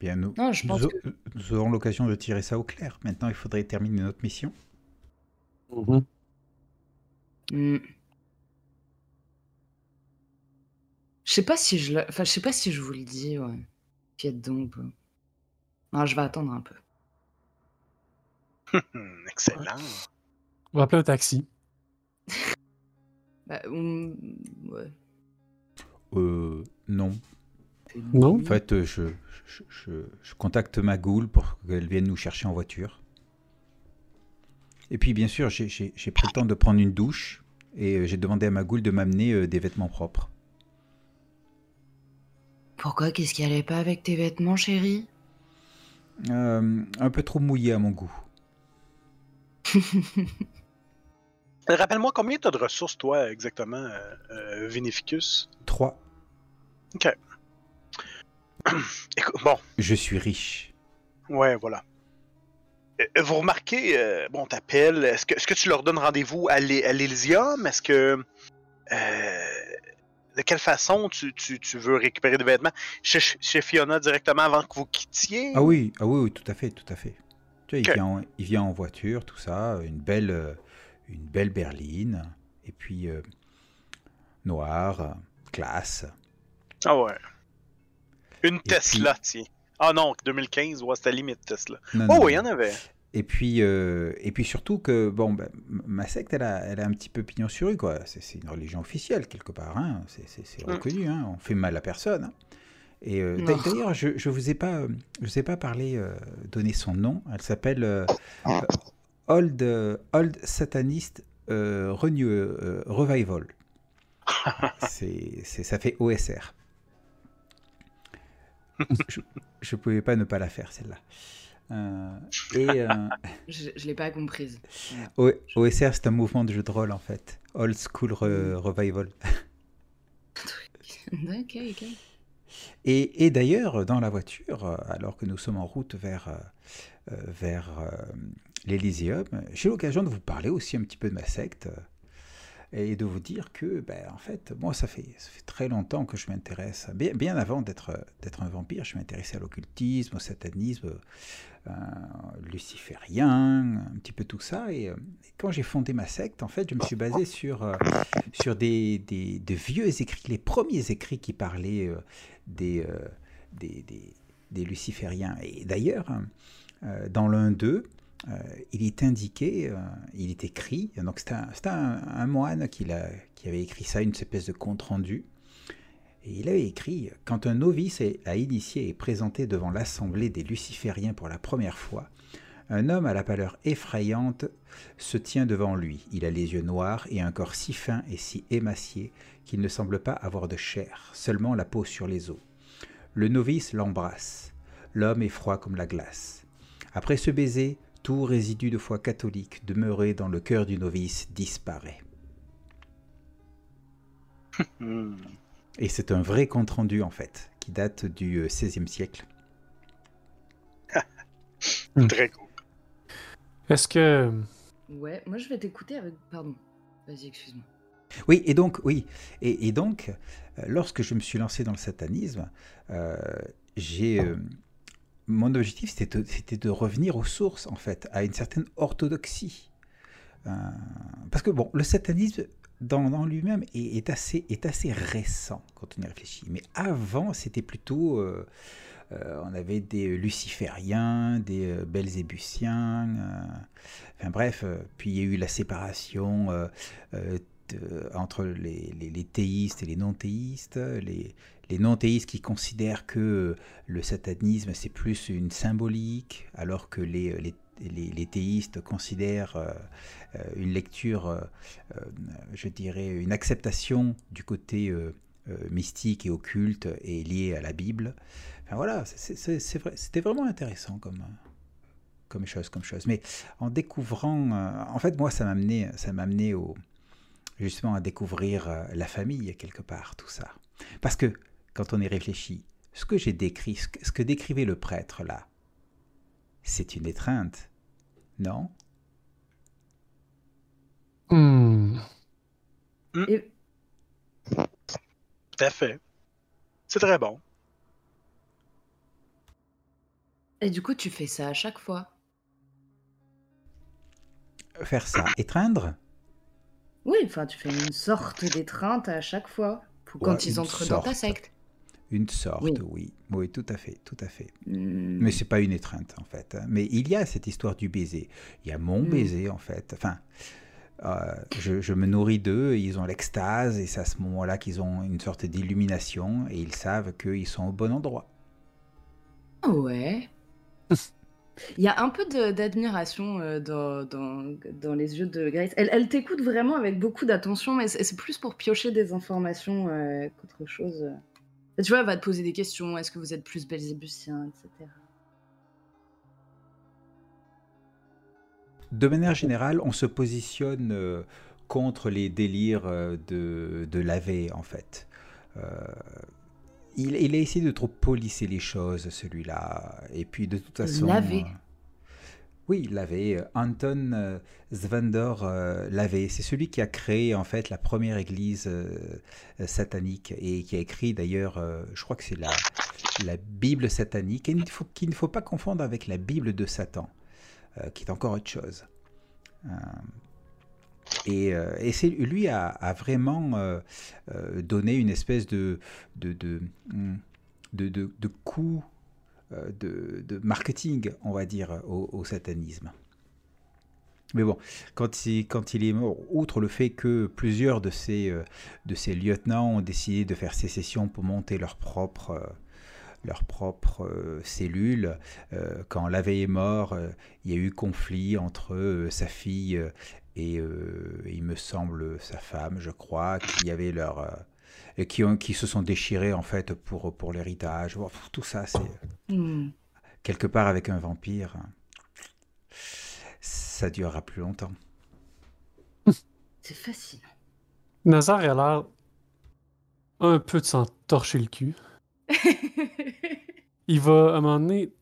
Bien, nous, Non, je pense nous, que nous aurons l'occasion de tirer ça au clair. Maintenant, il faudrait terminer notre mission. Mmh mmh. Je sais pas si je le enfin, je sais pas si je vous le dis, ouais. Donc? Non, je vais attendre un peu. <laughs> Excellent. On va appeler un taxi. <laughs> Bah, ouais. Euh, non. Non? En fait, euh, je, je, je- je contacte ma goule pour qu'elle vienne nous chercher en voiture. Et puis, bien sûr, j'ai- j'ai j'ai pris le temps de prendre une douche et euh, j'ai demandé à ma goule de m'amener euh, des vêtements propres. Pourquoi? Qu'est-ce qui allait pas avec tes vêtements, chérie? Euh, un peu trop mouillé à mon goût. <laughs> Rappelle-moi combien t'as de ressources, toi, exactement, euh, euh, Vinificus? Trois. <clears throat> Écoute, bon, Je suis riche. ouais, voilà. Euh, Vous remarquez, euh, bon, t'appelles, est-ce que, est-ce que tu leur donnes rendez-vous à l'E- à l'Elysium? Est-ce que... euh, de quelle façon tu, tu- tu veux récupérer des vêtements? Chez, chez Fiona directement avant que vous quittiez? Ah oui, ah oui, oui, tout à fait, tout à fait. Tu vois, il, Ok. vient en, il vient en voiture, tout ça, une belle, une belle berline, et puis euh, noir, euh, classe. Ah ouais. Une Et Tesla, tiens. Ah non, 2015, ouais, c'était limite Tesla. Non, Oh non, oui, il y en avait. Et puis, euh, et puis surtout que, bon, ben, ma secte, elle a, elle a un petit peu pignon sur rue, quoi. C'est une religion officielle, quelque part, hein. C'est- Mm. reconnu, hein. On fait mal à personne. hein. Et euh, d'ailleurs, je, je vous ai pas, je vous ai pas parlé, euh, donné son nom. Elle s'appelle euh, euh, Old, euh, Old Satanist euh, Renew- euh, Revival. <laughs> C'est, c'est- ça fait OSR. je, je pouvais pas ne pas la faire, celle-là. Euh, et euh, <laughs> Je, je l'ai pas comprise. O- OSR, c'est un mouvement de jeu de rôle en fait. Old School Re- Revival. <laughs> ok, ok. Et, et d'ailleurs, dans la voiture, alors que nous sommes en route vers, vers l'Elysium, j'ai l'occasion de vous parler aussi un petit peu de ma secte euh, et de vous dire que, ben, en fait, moi, ça fait, très longtemps que je m'intéresse, bien, bien avant d'être un vampire, je m'intéressais à l'occultisme, au satanisme, euh, luciférien, un petit peu tout ça. Et, euh, quand j'ai fondé ma secte, en fait, je me suis basé sur, euh, sur des, des, de vieux écrits, les premiers écrits qui parlaient des, des, des, lucifériens. Et d'ailleurs, euh, dans l'un d'eux, euh, il est indiqué, euh, il est écrit, donc c'était un, moine qui, avait écrit ça, une espèce de compte-rendu. Et il avait écrit Quand un novice à initié est présenté devant l'assemblée des lucifériens pour la première fois, un homme à la pâleur effrayante se tient devant lui. Il a les yeux noirs et un corps si fin et si émacié qu'il ne semble pas avoir de chair, seulement la peau sur les os. Le novice l'embrasse. L'homme est froid comme la glace. Après ce baiser, tout résidu de foi catholique demeuré dans le cœur du novice disparaît. <laughs> Hmm. Et c'est un vrai compte-rendu en fait, qui date du XVIe siècle. <laughs> Très cool. Est-ce que. Ouais, moi je vais t'écouter avec. Pardon. Vas-y, excuse-moi. Oui, et donc, oui, et, et donc, euh, lorsque je me suis lancé dans le satanisme, euh, j'ai, euh, mon objectif c'était de, revenir aux sources, en fait, à une certaine orthodoxie. Euh, parce que bon, le satanisme dans, lui-même est, assez, récent quand on y réfléchit. Mais avant, c'était plutôt, euh, euh, on avait des lucifériens, des belzébusiens, enfin bref. puis il y a eu la séparation. Euh, euh, entre les, théistes et les non-théistes, les, non-théistes qui considèrent que le satanisme c'est plus une symbolique, alors que les, les théistes considèrent euh, euh, une lecture, euh, euh, je dirais, une acceptation du côté euh, mystique et occulte et liée à la Bible. Enfin, voilà, c'était vraiment intéressant comme, comme chose, comme chose. Mais en découvrant, en fait, moi, ça m'a amené, ça amené au, justement à découvrir la famille quelque part, tout ça. Parce que quand on y réfléchit, ce que j'ai décrit, ce que décrivait le prêtre là, c'est une étreinte, non? Et... Tout à fait. C'est très bon. Et du coup, tu fais ça à chaque fois? Faire ça, étreindre? Oui, enfin, tu fais une sorte d'étreinte à chaque fois, pour quand ils entrent dans ta secte. Une sorte, oui. oui. tout à fait, tout à fait. Hmm. Mais c'est pas une étreinte, en fait. Hein. Mais il y a cette histoire du baiser. Il y a mon hmm. baiser, en fait. Enfin, euh, je, me nourris d'eux, ils ont l'extase, et c'est à ce moment-là qu'ils ont une sorte d'illumination, et ils savent qu'ils sont au bon endroit. Ah ouais. <laughs> Il y a un peu d'admiration euh, dans, dans, les yeux de Grace. Elle, t'écoute vraiment avec beaucoup d'attention, mais c'est plus pour piocher des informations euh, qu'autre chose. Tu vois, elle va te poser des questions. Est-ce que vous êtes plus belzébusien, etc. De manière générale, on se positionne euh, contre les délires de, de laver, en fait. Euh, il, il, a essayé de trop polisser les choses, celui-là. Et puis, de toute façon... Laver oui, Lavé, Anton euh, Zvendor euh, Lavé, c'est celui qui a créé en fait la première église euh, satanique et qui a écrit d'ailleurs, je crois que c'est la, la Bible satanique, et qu'il ne, faut pas confondre avec la Bible de Satan, qui est encore autre chose. Et, et lui a, vraiment donné une espèce de, de, de, de, de coup euh, de, marketing, on va dire, au, satanisme. Mais bon, quand il, quand il, est mort, outre le fait que plusieurs de ses, euh, de ses lieutenants ont décidé de faire sécession pour monter leur propre, euh, leur propre cellule, quand Lavey est mort, il y a eu conflit entre sa fille et, il me semble, sa femme, je crois, qui avait leur et qui, ont, qui se sont déchirés en fait pour, pour l'héritage. Tout ça, c'est hmm. quelque part avec un vampire, ça durera plus longtemps. <laughs> C'est fascinant. Nazar a l'air un peu de s'en torcher le cul. <laughs> Il va, à un moment donné,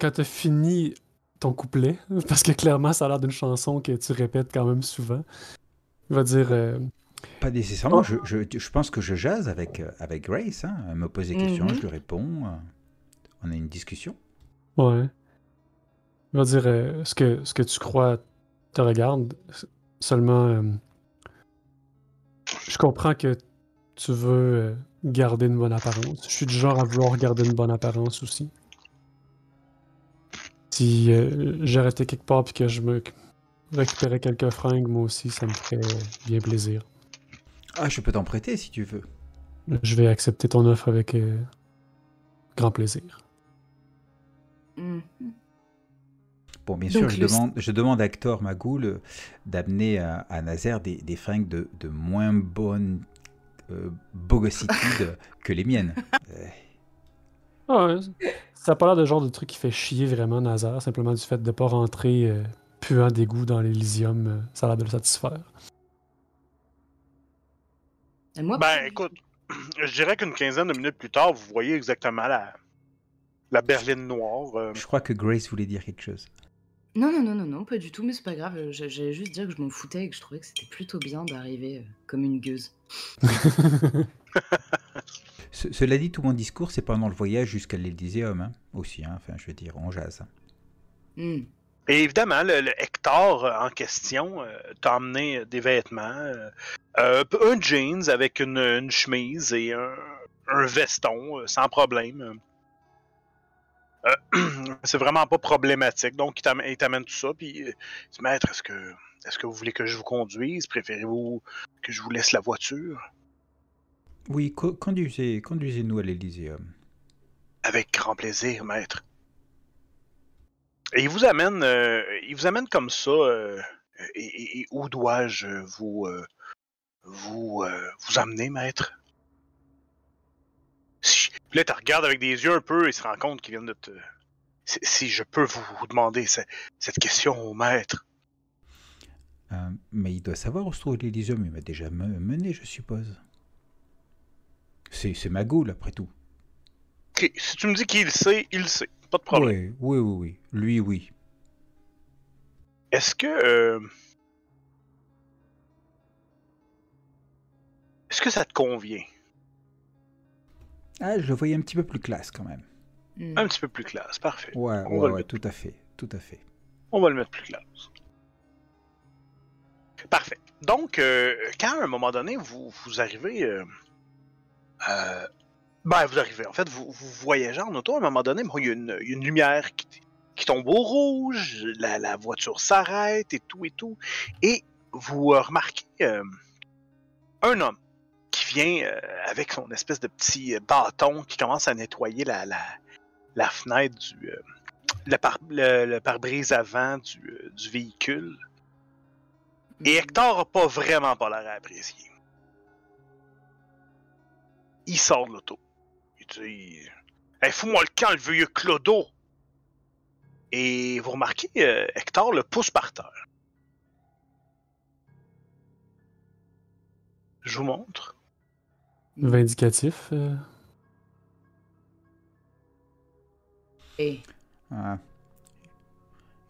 quand tu as fini ton couplet, <laughs> parce que clairement, ça a l'air d'une chanson que tu répètes quand même souvent, il va dire euh, pas nécessairement. Je, je, je, pense que je jase avec, euh, avec Grace. Hein. Elle me pose des questions, je mhm. lui réponds. Euh, on a une discussion. Ouais. On va dire euh, ce, que, ce que tu crois te regarde. Seulement, je comprends que tu veux garder une bonne apparence. Je suis du genre à vouloir garder une bonne apparence aussi. Si j'arrêtais quelque part et que je me récupérais quelques fringues, moi aussi, ça me ferait bien plaisir. Ah, je peux t'en prêter si tu veux. Je vais accepter ton offre avec euh, grand plaisir. Mhm. Bon, bien sûr, je, demande, je demande à Hector Magoul d'amener à, Nazaire des, fringues de, moins bonne euh, bogossitude <laughs> que les miennes. <laughs> Ah ouais, ça n'a pas l'air de genre de truc qui fait chier vraiment Nazaire, simplement du fait de ne pas rentrer euh, puant d'égout dans l'Elysium, euh, ça a l'air de le satisfaire ben, écoute, <clears throat> je dirais qu'une quinzaine de minutes plus tard, vous voyez exactement la, la berline noire. Euh. Je crois que Grace voulait dire quelque chose. Non, non, non, non, non, pas du tout, mais c'est pas grave. J'allais juste dire que je m'en foutais et que je trouvais que c'était plutôt bien d'arriver euh, comme une gueuse. <laughs> cela dit, tout mon discours, c'est pendant le voyage jusqu'à l'Elyséum, hein, aussi. Hein, enfin, je veux dire, on jase. Hmm. Et évidemment, le, Hector euh, en question euh, t'a emmené des vêtements, euh, un jeans avec une, chemise et un, veston sans problème. <clears throat> c'est vraiment pas problématique. Donc, il t'amène tout ça, puis il dit Maître, est-ce que, est que vous voulez que je vous conduise? Préférez-vous que je vous laisse la voiture? Oui, conduisez, conduisez-nous à l'Elyséum. Avec grand plaisir, maître. Et il vous amène, euh, il vous amène comme ça. Euh, et, où dois-je vous, euh, vous, vous amener, maître? Si, là, tu regardes avec des yeux un peu et se rend compte qu'il vient de te. Si, si je peux vous, vous demander ce- cette question au maître. Euh, mais il doit savoir où se trouve l'Elysium. Il m'a déjà me- mené, je suppose. C'est c'est ma goule, après tout. Ok, si tu me dis qu'il sait, il le sait. Pas de problème. Oui, oui, oui, oui. Lui, oui. Est-ce que. euh, Est-ce que ça te convient? Ah, je le voyais un petit peu plus classe quand même. Hmm. Un petit peu plus classe, parfait. Ouais, On va ouais, le ouais, mettre tout à fait. Tout à fait. On va le mettre plus classe. Parfait. Donc, euh, quand à un moment donné, vous, vous arrivez. euh, euh, ben, vous arrivez. En fait, vous, voyagez en auto. À un moment donné, il y a une, lumière qui, tombe au rouge. La, voiture s'arrête et tout et tout. Et vous remarquez euh, un homme qui vient euh, avec son espèce de petit bâton qui commence à nettoyer la, fenêtre du. le, par, le, le pare-brise avant du, véhicule. Et Hector a pas vraiment pas l'air à apprécier. Il sort de l'auto. Il dit Hey, fous-moi le camp, le vieux Clodo Et vous remarquez, euh, Hector le pousse par terre. Je vous montre. Vindicatif. euh, Et Ah.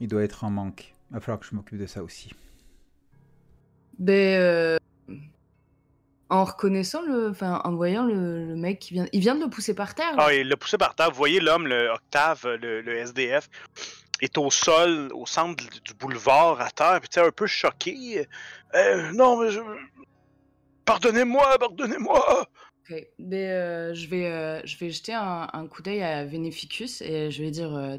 Il doit être en manque. Il va falloir que je m'occupe de ça aussi. ben, euh, en reconnaissant le, enfin, en voyant le, le mec qui vient, il vient de le pousser par terre. Ah, il l'a poussé par terre. Vous voyez l'homme, le Octave, le, le SDF, est au sol, au centre du- boulevard, à terre, puis tu sais, un peu choqué. Euh, non, mais je... Pardonnez-moi, pardonnez-moi! Ok. Ben, euh, je vais, euh, je vais jeter un, un coup d'œil à Veneficus et je vais dire, euh,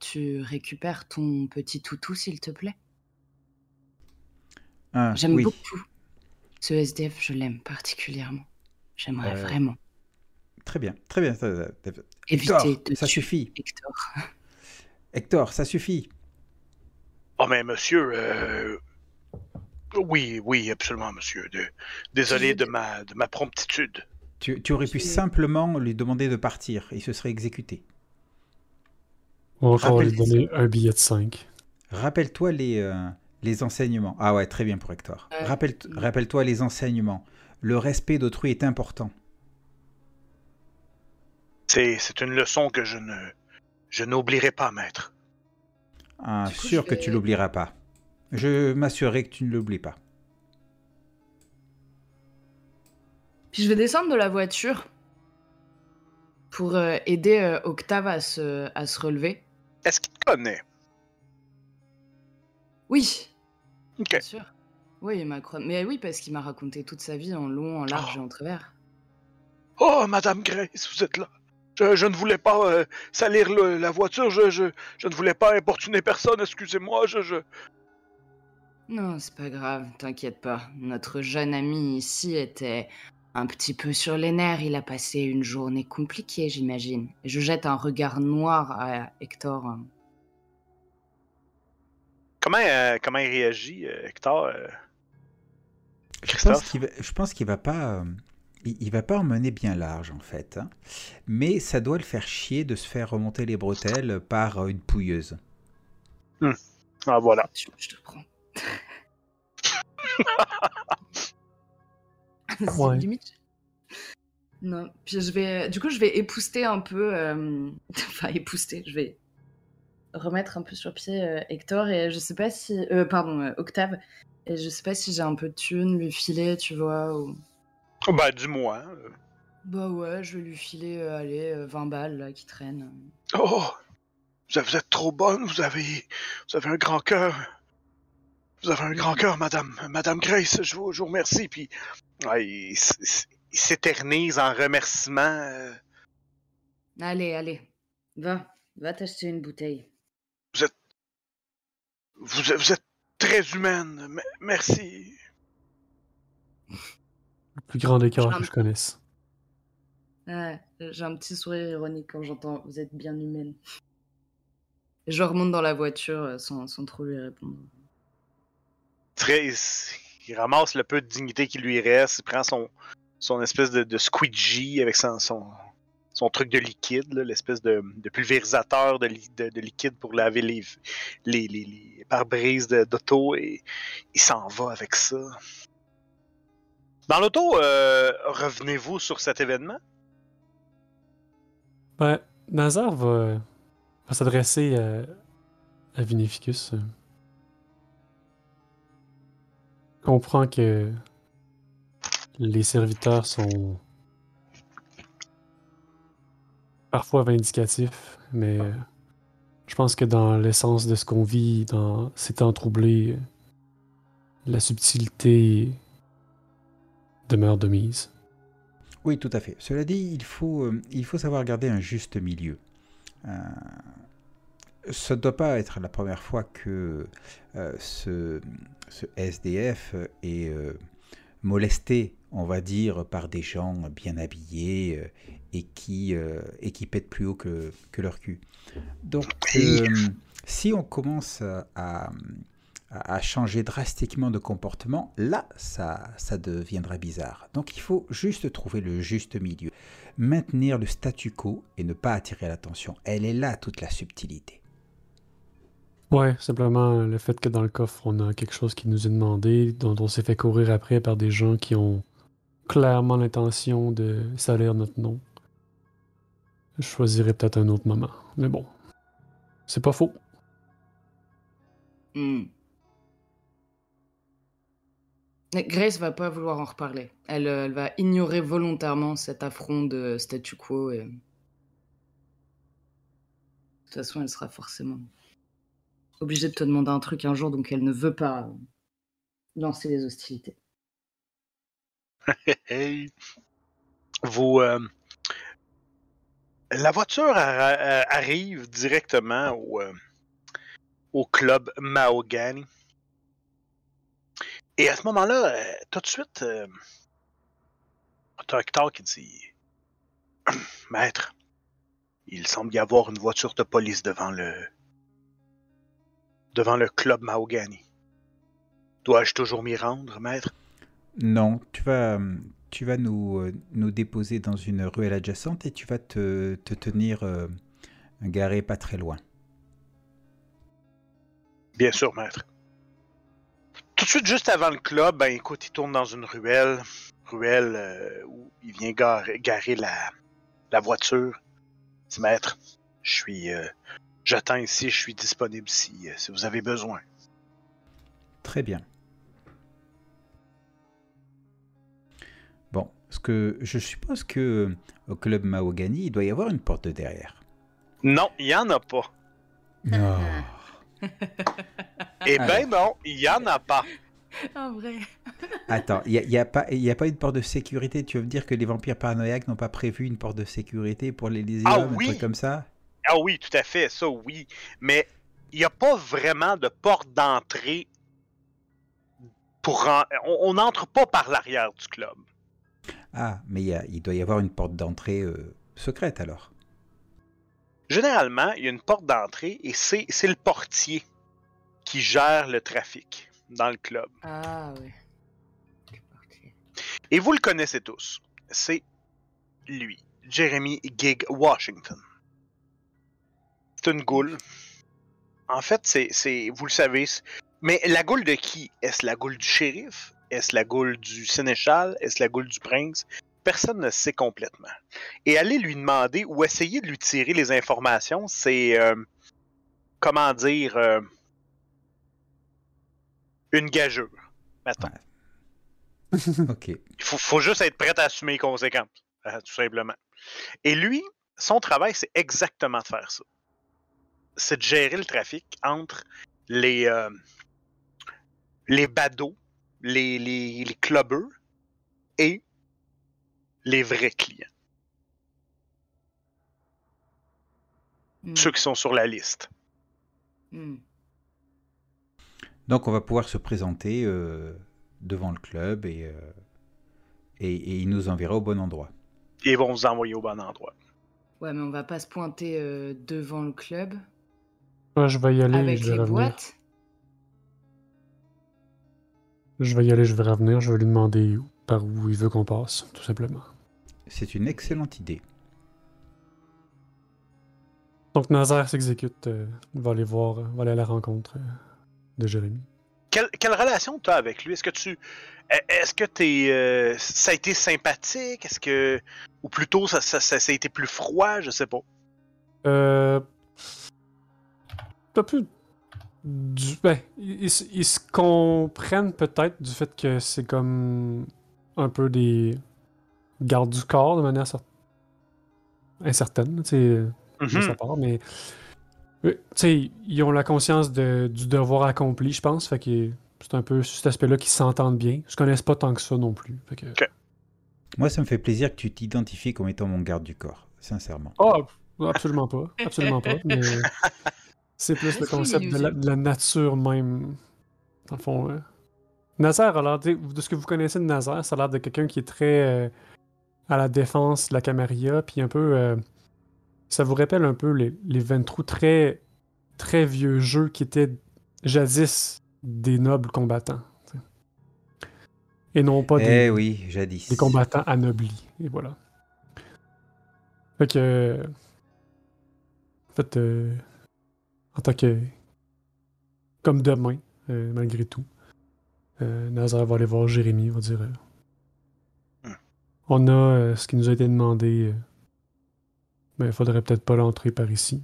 tu récupères ton petit toutou s'il te plaît. Ah, J'aime oui. beaucoup ce SDF, je l'aime particulièrement. J'aimerais Euh, vraiment Très bien, très bien. Hector, de ça tuer suffit. Hector. <laughs> Hector, ça suffit. Oh, mais monsieur, euh... Oui, oui, absolument, monsieur. De- Désolé de ma, de ma promptitude. Tu, tu aurais pu simplement lui demander de partir. Il se serait exécuté. On va encore lui donner un billet de 5. Rappelle-toi les, euh, les enseignements. Ah ouais, très bien pour Hector. Rappelle- Rappelle-toi les enseignements. Le respect d'autrui est important. C'est c'est une leçon que je ne... Je n'oublierai pas, maître. Ah, coup, sûr que vais- tu l'oublieras pas. Je m'assurerai que tu ne l'oublies pas. Puis je vais descendre de la voiture pour euh, aider euh, Octave à se, à se relever. Est-ce qu'il te connaît? Oui, Ok. bien sûr. Oui, il m'a cro- Mais oui, parce qu'il m'a raconté toute sa vie en long, en large Oh. et en travers. Oh, Madame Grace, vous êtes là. Je, je ne voulais pas euh, salir le- la voiture, je, je, je ne voulais pas importuner personne, excusez-moi, je, je... Non, c'est pas grave, t'inquiète pas. Notre jeune ami ici était un petit peu sur les nerfs. Il a passé une journée compliquée, j'imagine. Je jette un regard noir à Hector. Comment, euh, comment il réagit, euh, Hector? euh? Je pense qu'il va, je pense qu'il va pas, il, il va pas en mener bien large en fait. hein. Mais ça doit le faire chier de se faire remonter les bretelles par une pouilleuse. Ah, voilà. Je, je te prends. <laughs> C'est Ouais. limite. Non, puis je vais. Du coup, je vais épouster un peu. euh, <laughs> Enfin, épouster. Je vais remettre un peu sur pied euh, Hector et je sais pas si. euh, pardon, euh, Octave. Et je sais pas si j'ai un peu de thune, lui filer, tu vois. Ou... Oh, Ben, dis-moi. hein. Bah ouais, je vais lui filer, allez, euh, 20 balles là, qui traînent. Oh, vous êtes, trop bonne, vous avez, vous avez un grand cœur. Vous avez un grand cœur, Madame, Madame Grace, je vous, je vous remercie. Puis, ouais, il, s- il s'éternise en remerciement. Allez, allez. Va, va t'acheter une bouteille. Vous, êtes- vous êtes très humaine, me- merci. Le plus grand écart que je connaisse. Ouais, j'ai un petit sourire ironique quand j'entends vous êtes bien humaine. Et je remonte dans la voiture euh, sans, sans trop lui répondre. Très, il ramasse le peu de dignité qui lui reste, il prend son, son espèce de, de squeegee avec son, son, son truc de liquide, l'espèce de, pulvérisateur de, li- de- de liquide pour laver les, les, pare-brises d'auto et il s'en va avec ça. Dans l'auto, euh, revenez-vous sur cet événement? Ben, Nazar va, va s'adresser à, à Vinificus. Comprend que les serviteurs sont parfois vindicatifs, mais je pense que dans l'essence de ce qu'on vit dans ces temps troublés, la subtilité demeure de mise. Oui, tout à fait. Cela dit, il faut, euh, il faut savoir garder un juste milieu. Euh, ce ne doit pas être la première fois que euh, ce, SDF est euh, molesté, on va dire, par des gens bien habillés et, qui, euh, et qui pètent plus haut que, que leur cul. Donc, euh, si on commence à, à- changer drastiquement de comportement, là, ça, ça deviendra bizarre. Donc il faut juste trouver le juste milieu. Maintenir le statu quo et ne pas attirer l'attention. Elle est là toute la subtilité. Ouais, simplement le fait que dans le coffre, on a quelque chose qui nous est demandé, dont on s'est fait courir après par des gens qui ont clairement l'intention de salir notre nom. Je choisirais peut-être un autre moment. Mais bon, c'est pas faux. Hmm. Grace va pas vouloir en reparler. Elle, euh, elle va ignorer volontairement cet affront de statu quo. Et... De toute façon, elle sera forcément obligée de te demander un truc un jour, donc elle ne veut pas lancer les hostilités. <laughs> Hey. Vous, euh, la voiture arri- euh, arrive directement au, euh, club Mahogany. Et à ce moment-là, euh, tout de suite, euh, t'as qui dit <clears throat> Maître, il semble y avoir une voiture de police devant le devant le club Mahogany. Dois-je toujours m'y rendre, maître? Non, tu vas, tu vas nous, euh, nous déposer dans une ruelle adjacente et tu vas te, te tenir euh, garé pas très loin. Bien sûr, maître. Tout de suite, juste avant le club, ben écoute, il tourne dans une ruelle. Ruelle euh, où il vient garer, garer la, la voiture. Dit, maître, je suis. euh, J'attends ici, je suis disponible si, si vous avez besoin. Très bien. Bon, ce que je suppose que au club Mahogany, il doit y avoir une porte de derrière. Non, il y en a pas. Non. Eh Ah. ben non, il y en a pas. <laughs> Ah, vrai. Attends, il n'y a, y a pas, y a pas une porte de sécurité? Tu veux me dire que les vampires paranoïaques n'ont pas prévu une porte de sécurité pour les Elysium, Ah un truc comme ça? Ah oui, tout à fait, ça oui. Mais il n'y a pas vraiment de porte d'entrée pour. On n'entre pas par l'arrière du club. Ah, mais il y a- il doit y avoir une porte d'entrée euh, secrète alors. Généralement, il y a une porte d'entrée et c'est c'est le portier qui gère le trafic dans le club. Ah, parti. Et vous le connaissez tous. C'est lui, Jeremy Gig Washington. C'est une goule. En fait, c'est, c'est, vous le savez. Mais la goule de qui? Est-ce la goule du shérif? Est-ce la goule du sénéchal? Est-ce la goule du prince? Personne ne sait complètement. Et aller lui demander ou essayer de lui tirer les informations, c'est. euh, comment dire. euh, une gageure. Mettons. <laughs> ok. Il faut, faut juste être prêt à assumer les conséquences, euh, tout simplement. Et lui, son travail, c'est exactement de faire ça. C'est de gérer le trafic entre les, euh, les badauds, les, les, les clubbers et les vrais clients, Hmm. ceux qui sont sur la liste. Hmm. Donc on va pouvoir se présenter euh, devant le club et, euh, et, et il nous enverra au bon endroit. Et ils vont vous envoyer au bon endroit. Ouais, mais on va pas se pointer euh, devant le club Ouais, je vais y aller, avec je vais les boîtes. Je vais y aller, je vais revenir, je vais lui demander par où il veut qu'on passe, tout simplement. C'est une excellente idée. Donc Nazar s'exécute, euh, va aller voir, euh, va aller à la rencontre euh, de Jérémy. Quelle, quelle relation tu as avec lui? Est-ce que tu. Est-ce que t'es. euh, ça a été sympathique? Est-ce que. Ou plutôt, ça, ça, ça, ça a été plus froid? Je sais pas. Euh. Pas plus. Du... Ben, ils, se comprennent peut-être du fait que c'est comme un peu des gardes du corps de manière cer- incertaine, tu sais, de Mhm. sa part, mais euh, tu sais, ils ont la conscience de- du devoir accompli, je pense, fait que c'est un peu sur cet aspect-là qu'ils s'entendent bien. Ils se connaissent pas tant que ça non plus. Fait que... Moi, ça me fait plaisir que tu t'identifies comme étant mon garde du corps, sincèrement. Oh, absolument pas. Absolument pas. Mais <laughs> c'est plus le Est-ce qu'il concept de la, usé? de la nature même. Dans le fond. euh. Nazar a l'air. De ce que vous connaissez de Nazar, ça a l'air de quelqu'un qui est très euh, à la défense de la Camarilla, puis un peu. euh, ça vous rappelle un peu les, les Ventrous très, très vieux jeux qui étaient jadis des nobles combattants. Et non pas des, Eh oui, jadis. des combattants anoblis. Et voilà. Fait que. En fait, euh, en tant que. Comme demain, euh, malgré tout, euh, Nazar va aller voir Jérémy, va dire. euh, Hmm. On a euh, ce qui nous a été demandé. mais il faudrait peut-être pas l'entrer par ici.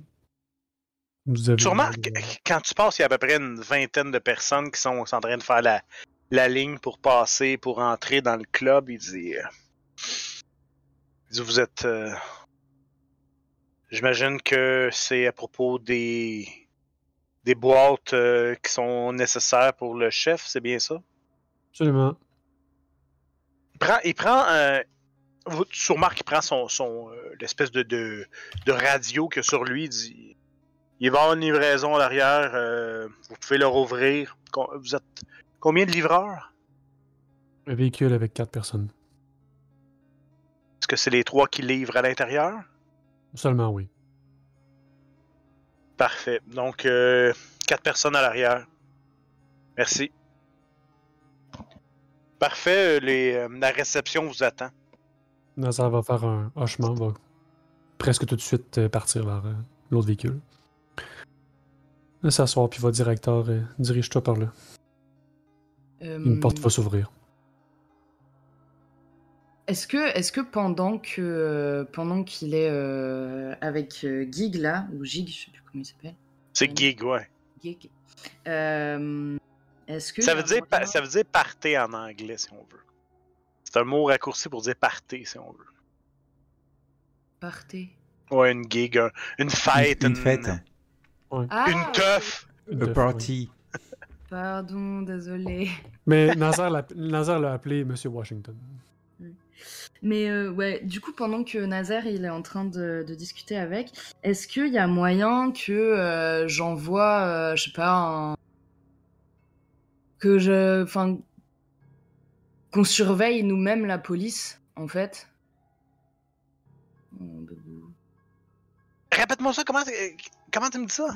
Vous avez Tu remarques, quand tu passes, il y a à peu près une vingtaine de personnes qui sont en train de faire la, la ligne pour passer, pour entrer dans le club. Il dit, il dit, vous êtes... J'imagine que c'est à propos des, des boîtes euh, qui sont nécessaires pour le chef, c'est bien ça? Absolument. Il prend, il prend euh, tu remarques qu'il prend son, son euh, l'espèce de, de, de radio a sur lui. Il dit il va avoir une livraison à l'arrière. euh, vous pouvez leur ouvrir. Vous êtes combien de livreurs? Un véhicule avec quatre personnes. Est-ce que c'est les trois qui livrent à l'intérieur? Seulement, oui. Parfait. Donc euh, quatre personnes à l'arrière. Merci. Parfait. euh, Les, euh, la réception vous attend. Nazar va faire un hochement, va presque tout de suite partir vers euh, l'autre véhicule. Va S'asseoir, puis va directeur, dirige-toi par là. Une porte va s'ouvrir. Est-ce que, est-ce que pendant que pendant qu'il est euh, avec euh, Gig là ou Gig, je sais plus comment il s'appelle. C'est gig, ouais. Gig. euh, est-ce que Ça veut, a dire, moyen- ça veut dire partez en anglais, si on veut. C'est un mot raccourci pour dire partez, si on veut. partez. Ouais, une gig, un- une fête, Une fête. Ah, une teuf. Une A teuf, party. Pardon, désolé. Mais <laughs> Nazar l'a Nazar l'a appelé Monsieur Washington. Mais euh, ouais, du coup, pendant que Nazaire il est en train de, de discuter avec, est-ce qu'il y a moyen que euh, j'envoie, euh, je sais pas, un... que je, enfin, qu'on surveille nous-mêmes la police, en fait? Répète-moi ça, comment, comment tu me dis ça?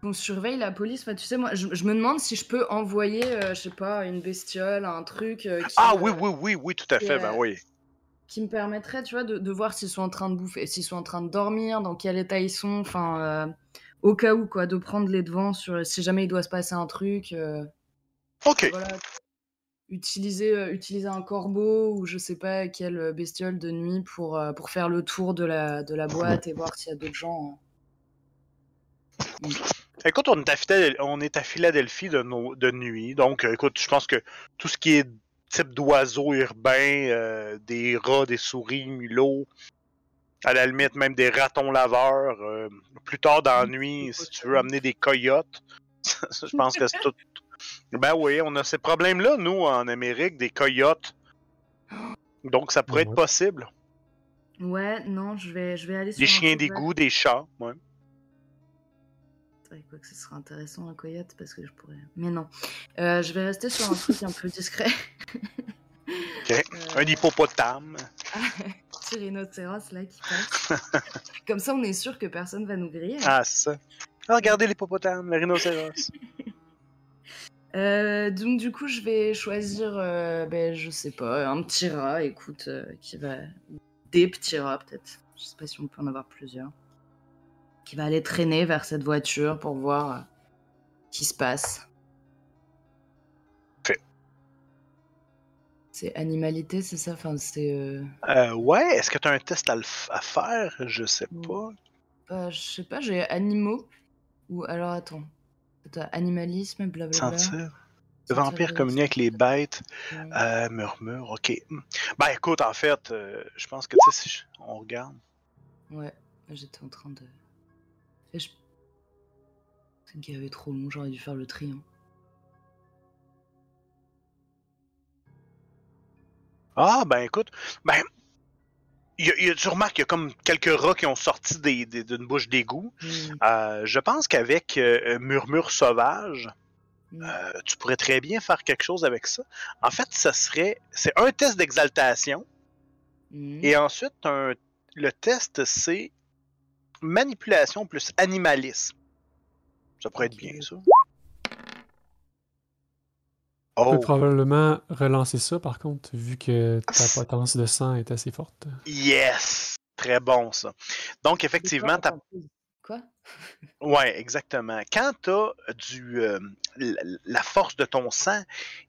Qu'on surveille la police, enfin, tu sais, moi, je, je me demande si je peux envoyer, euh, je sais pas, une bestiole, un truc. euh, qui, Ah euh, oui, oui, oui, oui, tout à fait, ben oui. Qui me permettrait, tu vois, de, de voir s'ils sont en train de bouffer, s'ils sont en train de dormir, dans quel état ils sont, enfin, euh, au cas où, quoi, de prendre les devants sur si jamais il doit se passer un truc. euh, Ok. voilà. Utiliser, euh, utiliser un corbeau ou je sais pas quelle bestiole de nuit pour, pour faire le tour de la, de la boîte et voir s'il y a d'autres gens. euh. Écoute, on est à, Philadelphie de, de nuit, donc écoute, je pense que tout ce qui est type d'oiseaux urbains, euh, des rats, des souris, mulots, à la limite même des ratons laveurs, euh, plus tard dans la nuit, si tu veux amener des coyotes, <laughs> je pense que c'est tout. <laughs> Ben oui, on a ces problèmes-là, nous, en Amérique, des coyotes. Donc ça pourrait Ouais. être possible. Ouais, non, je vais, je vais aller sur Des chiens d'égout, des chats, ouais. Ouais, quoi que ce serait intéressant un coyote parce que je pourrais. Mais non. Euh, je vais rester sur un truc un peu discret. Ok. Euh, Un hippopotame. <laughs> petit rhinocéros là qui passe. <laughs> Comme ça, on est sûr que personne va nous griller. Ah, ça. Ah, regardez l'hippopotame, le rhinocéros. <laughs> Euh, donc du coup, je vais choisir, euh, ben, je sais pas, un petit rat, écoute, euh, qui va... Des petits rats peut-être. Je sais pas si on peut en avoir plusieurs. Qui va aller traîner vers cette voiture pour voir euh, ce qui se passe. C'est animalité, c'est ça? Enfin, c'est. euh, Euh, ouais, est-ce que tu as un test à, faire? Je sais Mm. pas. euh, je sais pas, j'ai animaux. Ou alors attends. T'as animalisme, blablabla. Sentir. Le vampire communique avec les bêtes. Euh, murmure, ok. Hmm. Ben écoute, en fait, euh, je pense que tu sais, si on regarde. Ouais, j'étais en train de. Je... C'est qu'il y avait trop long, j'aurais dû faire le tri. hein. Ah, ben écoute, ben. Y a, il y a- tu remarques qu'il y a comme quelques rats qui ont sorti des- des- d'une bouche d'égout. Hmm, Euh, je pense qu'avec euh, Murmure Sauvage, euh, tu pourrais très bien faire quelque chose avec ça. En fait, ça serait. C'est un test d'exaltation. Hmm. Et ensuite, un- le test, c'est manipulation plus animalisme. Ça pourrait être bien, ça. Tu peux Oh, probablement relancer ça, par contre, vu que ta potence de sang est assez forte. yes! Très bon, ça. Donc, effectivement, ta Quoi? <laughs> Ouais, exactement. Quand tu as du, euh, la, la force de ton sang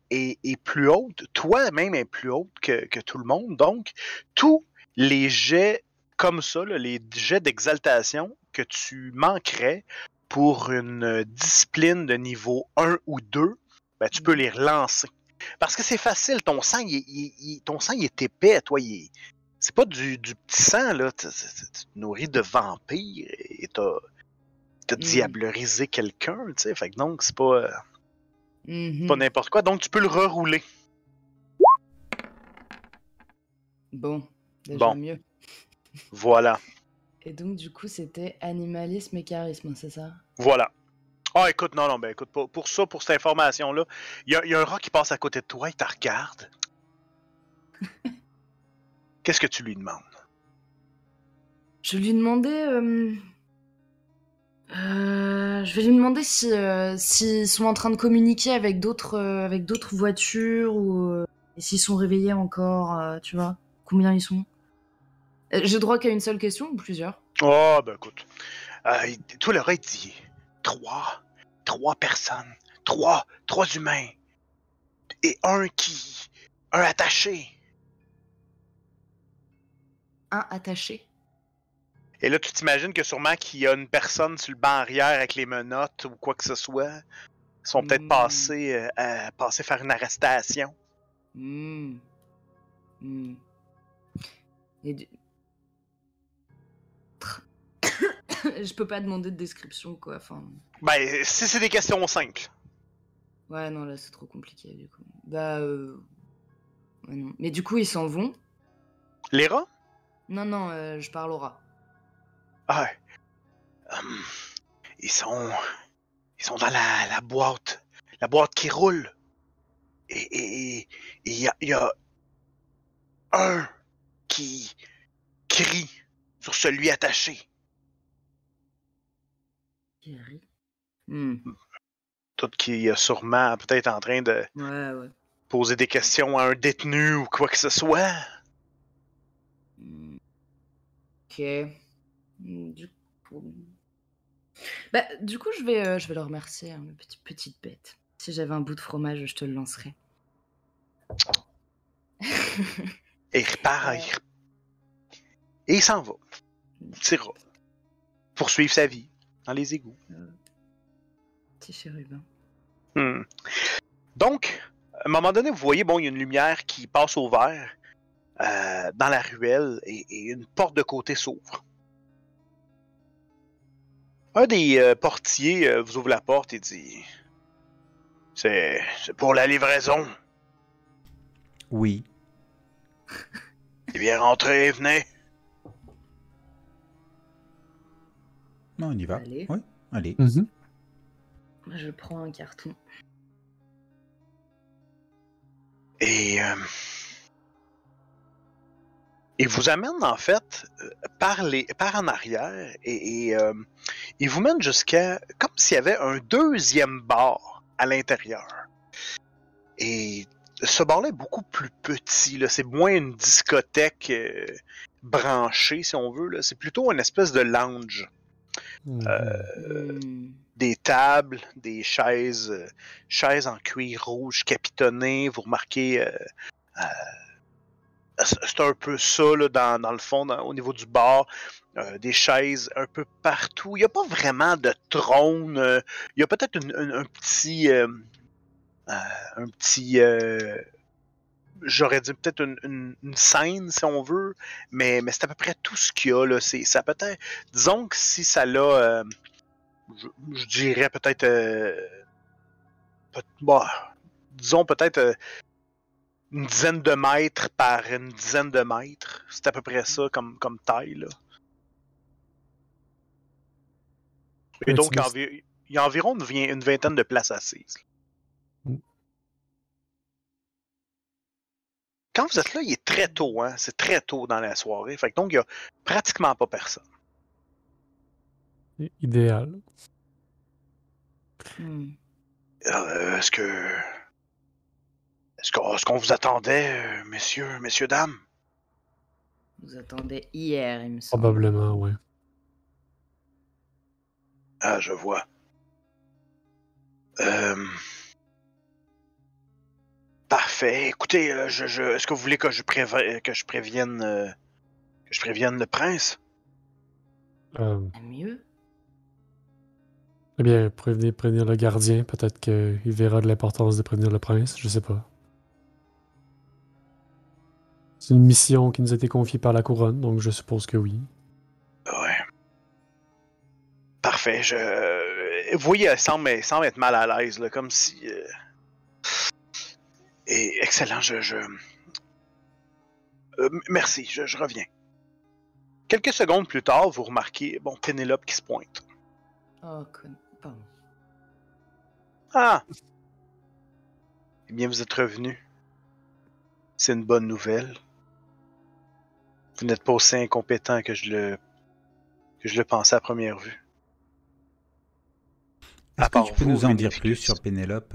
est, est plus haute, toi-même est plus haute que, que tout le monde. Donc, tous les jets comme ça, là, les jets d'exaltation que tu manquerais pour une discipline de niveau 1 ou 2, ben, tu peux les relancer. Parce que c'est facile, ton sang, il, est- il- il- ton sang, il est épais, toi, il C'est pas du, du petit sang, là. Tu, te nourris de vampires et t'as t'as Mm. diablerisé quelqu'un, tu sais. Fait que donc, c'est pas, Mhm. pas n'importe quoi. Donc, tu peux le rerouler. Bon, déjà Bon. mieux. Voilà. Et donc, du coup, c'était animalisme et charisme, c'est ça? Voilà. Ah, écoute, non, non, ben écoute, pour, pour ça, pour cette information-là, il y, a- il y a un rat qui passe à côté de toi, il te regarde. <laughs> Qu'est-ce que tu lui demandes? Je lui demandais. euh, euh, je vais lui demander si euh, s'ils sont en train de communiquer avec d'autres euh, avec d'autres voitures ou euh, s'ils sont réveillés encore, tu vois. Combien ils sont? J'ai droit qu'à une seule question ou plusieurs? Oh, ben écoute. Euh, toi, le il dit trois. Trois personnes. Trois. Trois humains. Et un qui. Un attaché. Un attaché? Et là, tu t'imagines que sûrement qu'il y a une personne sur le banc arrière avec les menottes ou quoi que ce soit. Ils sont peut-être Hmm. passés, euh, à- passés faire une arrestation. Hmm. Hmm. Et du- <laughs> Je peux pas demander de description quoi. Enfin. Ben, si c'est des questions simples. Ouais, non, là, c'est trop compliqué, du coup. Bah, euh... ouais, non. Mais du coup, ils s'en vont Les rats? Non, non, euh, je parle au rat. Ah. hum, ils sont. Ils sont dans la, la boîte. La boîte qui roule. Et et- et il y a, il y a un qui crie sur celui attaché. Thierry Hmm. Tout qui est sûrement peut-être en train de Ouais, ouais. poser des questions à un détenu ou quoi que ce soit. Hmm. Ok. Hmm, Du coup... Bah, du coup, je vais, euh, je vais le remercier, hein, petite, petite bête. Si j'avais un bout de fromage, je te le lancerais. <laughs> Et il repart. Il Et il s'en va. Petit rat. Poursuivre sa vie dans les égouts. Petit chérubin. Hmm. Donc, à un moment donné, vous voyez, bon, il y a une lumière qui passe au vert euh, dans la ruelle et, et une porte de côté s'ouvre. Un des euh, portiers euh, vous ouvre la porte et dit C'est c'est pour la livraison. Oui. Eh bien, rentrez, venez. Non, on y va. Allez. Oui, allez. Mhm. Moi, je prends un carton. Et euh, il vous amène en fait euh, par les par en arrière et, et, euh, il vous mène jusqu'à comme s'il y avait un deuxième bar à l'intérieur. Et ce bar-là est beaucoup plus petit. là. C'est moins une discothèque euh, branchée, si on veut. là. C'est plutôt une espèce de lounge. Euh, des tables, des chaises, euh, chaises en cuir rouge capitonnées. Vous remarquez, euh, c'est un peu ça dans, le fond, au niveau du bar. Des chaises un peu partout. Il n'y a pas vraiment de trône. il y a peut-être un petit. un petit. J'aurais dit peut-être une, une- une scène, si on veut, mais, mais c'est à peu près tout ce qu'il y a. Là. C'est, ça peut-être. Disons que si ça l'a. euh, je, je dirais peut-être. euh, peut- bah, disons peut-être euh, une dizaine de mètres par une dizaine de mètres. C'est à peu près ça comme, comme taille. Là. Et donc, il y a environ une, vi- une vingtaine de places assises. Quand vous êtes là, il est très tôt, hein? C'est très tôt dans la soirée. Fait que donc, il y a pratiquement pas personne. Idéal. Hmm. Euh, est-ce que. Est-ce qu'on vous attendait, euh, messieurs, messieurs, dames? Vous attendez hier, il me semble. Probablement, ouais. Ah, je vois. Euh... Parfait. Écoutez, euh, je, je- est-ce que vous voulez que je, préve- que je prévienne euh, que je prévienne le prince? Euh, Mieux. eh bien, prévenir, prévenir le gardien. Peut-être qu'il verra de l'importance de prévenir le prince. Je sais pas. C'est une mission qui nous a été confiée par la couronne, donc je suppose que oui. Ouais. Parfait. Je. Vous voyez, elle semble, elle semble être mal à l'aise, là, comme si. euh, Et excellent, je. je... Euh, merci, je, je reviens. Quelques secondes plus tard, vous remarquez, bon, Pénélope qui se pointe. Oh, con... Ah! Eh bien, vous êtes revenu. C'est une bonne nouvelle. Vous n'êtes pas aussi incompétent que je le que je le pensais à première vue. Est-ce que tu peux vous, nous en dire plus sur Pénélope?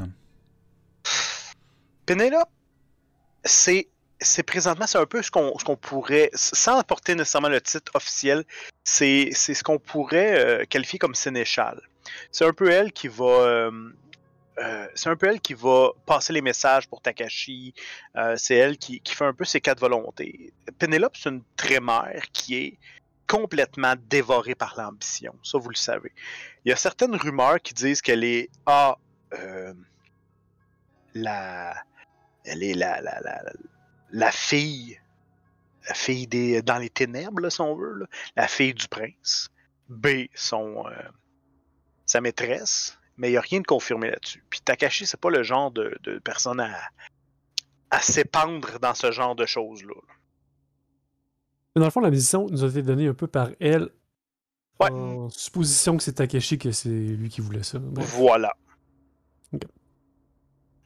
Pénélope, c'est présentement c'est un peu ce qu'on pourrait sans apporter nécessairement le titre officiel, c'est ce qu'on pourrait euh, qualifier comme sénéchal. C'est un peu elle qui va euh, euh, c'est un peu elle qui va passer les messages pour Takashi. C'est elle qui, fait un peu ses quatre volontés. Pénélope, c'est une trémère qui est complètement dévorée par l'ambition. Ça, vous le savez. Il y a certaines rumeurs qui disent qu'elle est ah, la, elle est la, la, la, la fille, la fille des dans les ténèbres, là, si on veut, là. la fille du prince. B, son euh, sa maîtresse, mais il n'y a rien de confirmé là-dessus. Puis Takashi, c'est pas le genre de, de personne à, à s'épandre dans ce genre de choses-là. Mais dans le fond, la mission nous a été donnée un peu par elle. Ouais. En supposition que c'est Takeshi, que c'est lui qui voulait ça. Bref. Voilà.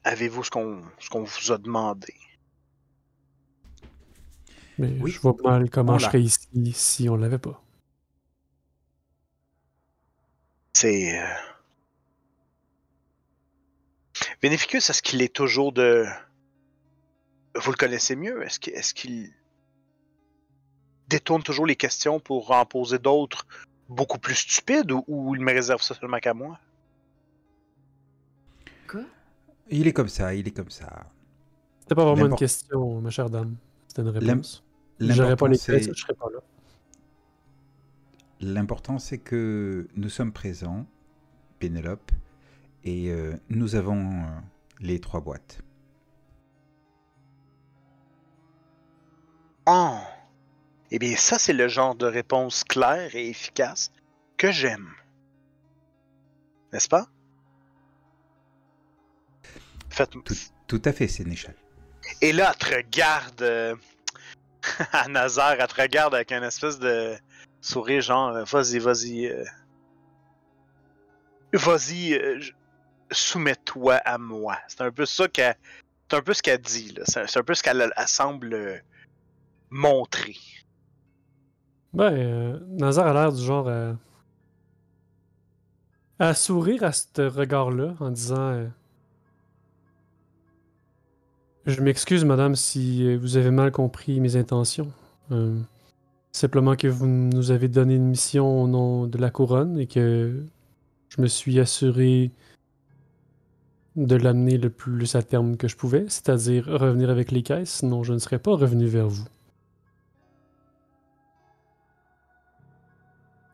Avez-vous ce qu'on ce qu'on vous a demandé? Mais Oui. je vois mal comment On je serais ici si on l'avait pas. C'est. Euh... Vénéficus, est-ce qu'il est toujours de. Vous le connaissez mieux? Est-ce qu'il est qu'il détourne toujours les questions pour en poser d'autres beaucoup plus stupides ou, ou il me réserve ça seulement qu'à moi? Quoi? Il est comme ça, il est comme ça. C'était pas vraiment une question, ma chère dame. C'était une réponse. J'aurais pas L'important, les je serais pas là. L'important, c'est que nous sommes présents, Pénélope, et euh, nous avons euh, les trois boîtes. Oh! Eh bien, ça, c'est le genre de réponse claire et efficace que j'aime. N'est-ce pas? Faites... Tout, tout à fait, Sénéchal. Et là, elle te regarde. euh, <laughs> à Nazar, elle te regarde avec un espèce de sourire, genre, euh, vas-y, vas-y. euh, vas-y, euh, soumets-toi à moi. C'est un peu ça qu'elle. C'est un peu ce qu'elle dit, là. C'est c'est un peu ce qu'elle elle semble euh, montrer. Ben, euh, Nazar a l'air du genre à... à sourire à ce regard-là en disant euh, Je m'excuse, madame, si euh, vous avez mal compris mes intentions. Euh, Simplement que vous nous avez donné une mission au nom de la couronne et que je me suis assuré de l'amener le plus à terme que je pouvais, c'est-à-dire revenir avec les caisses, sinon je ne serais pas revenu vers vous.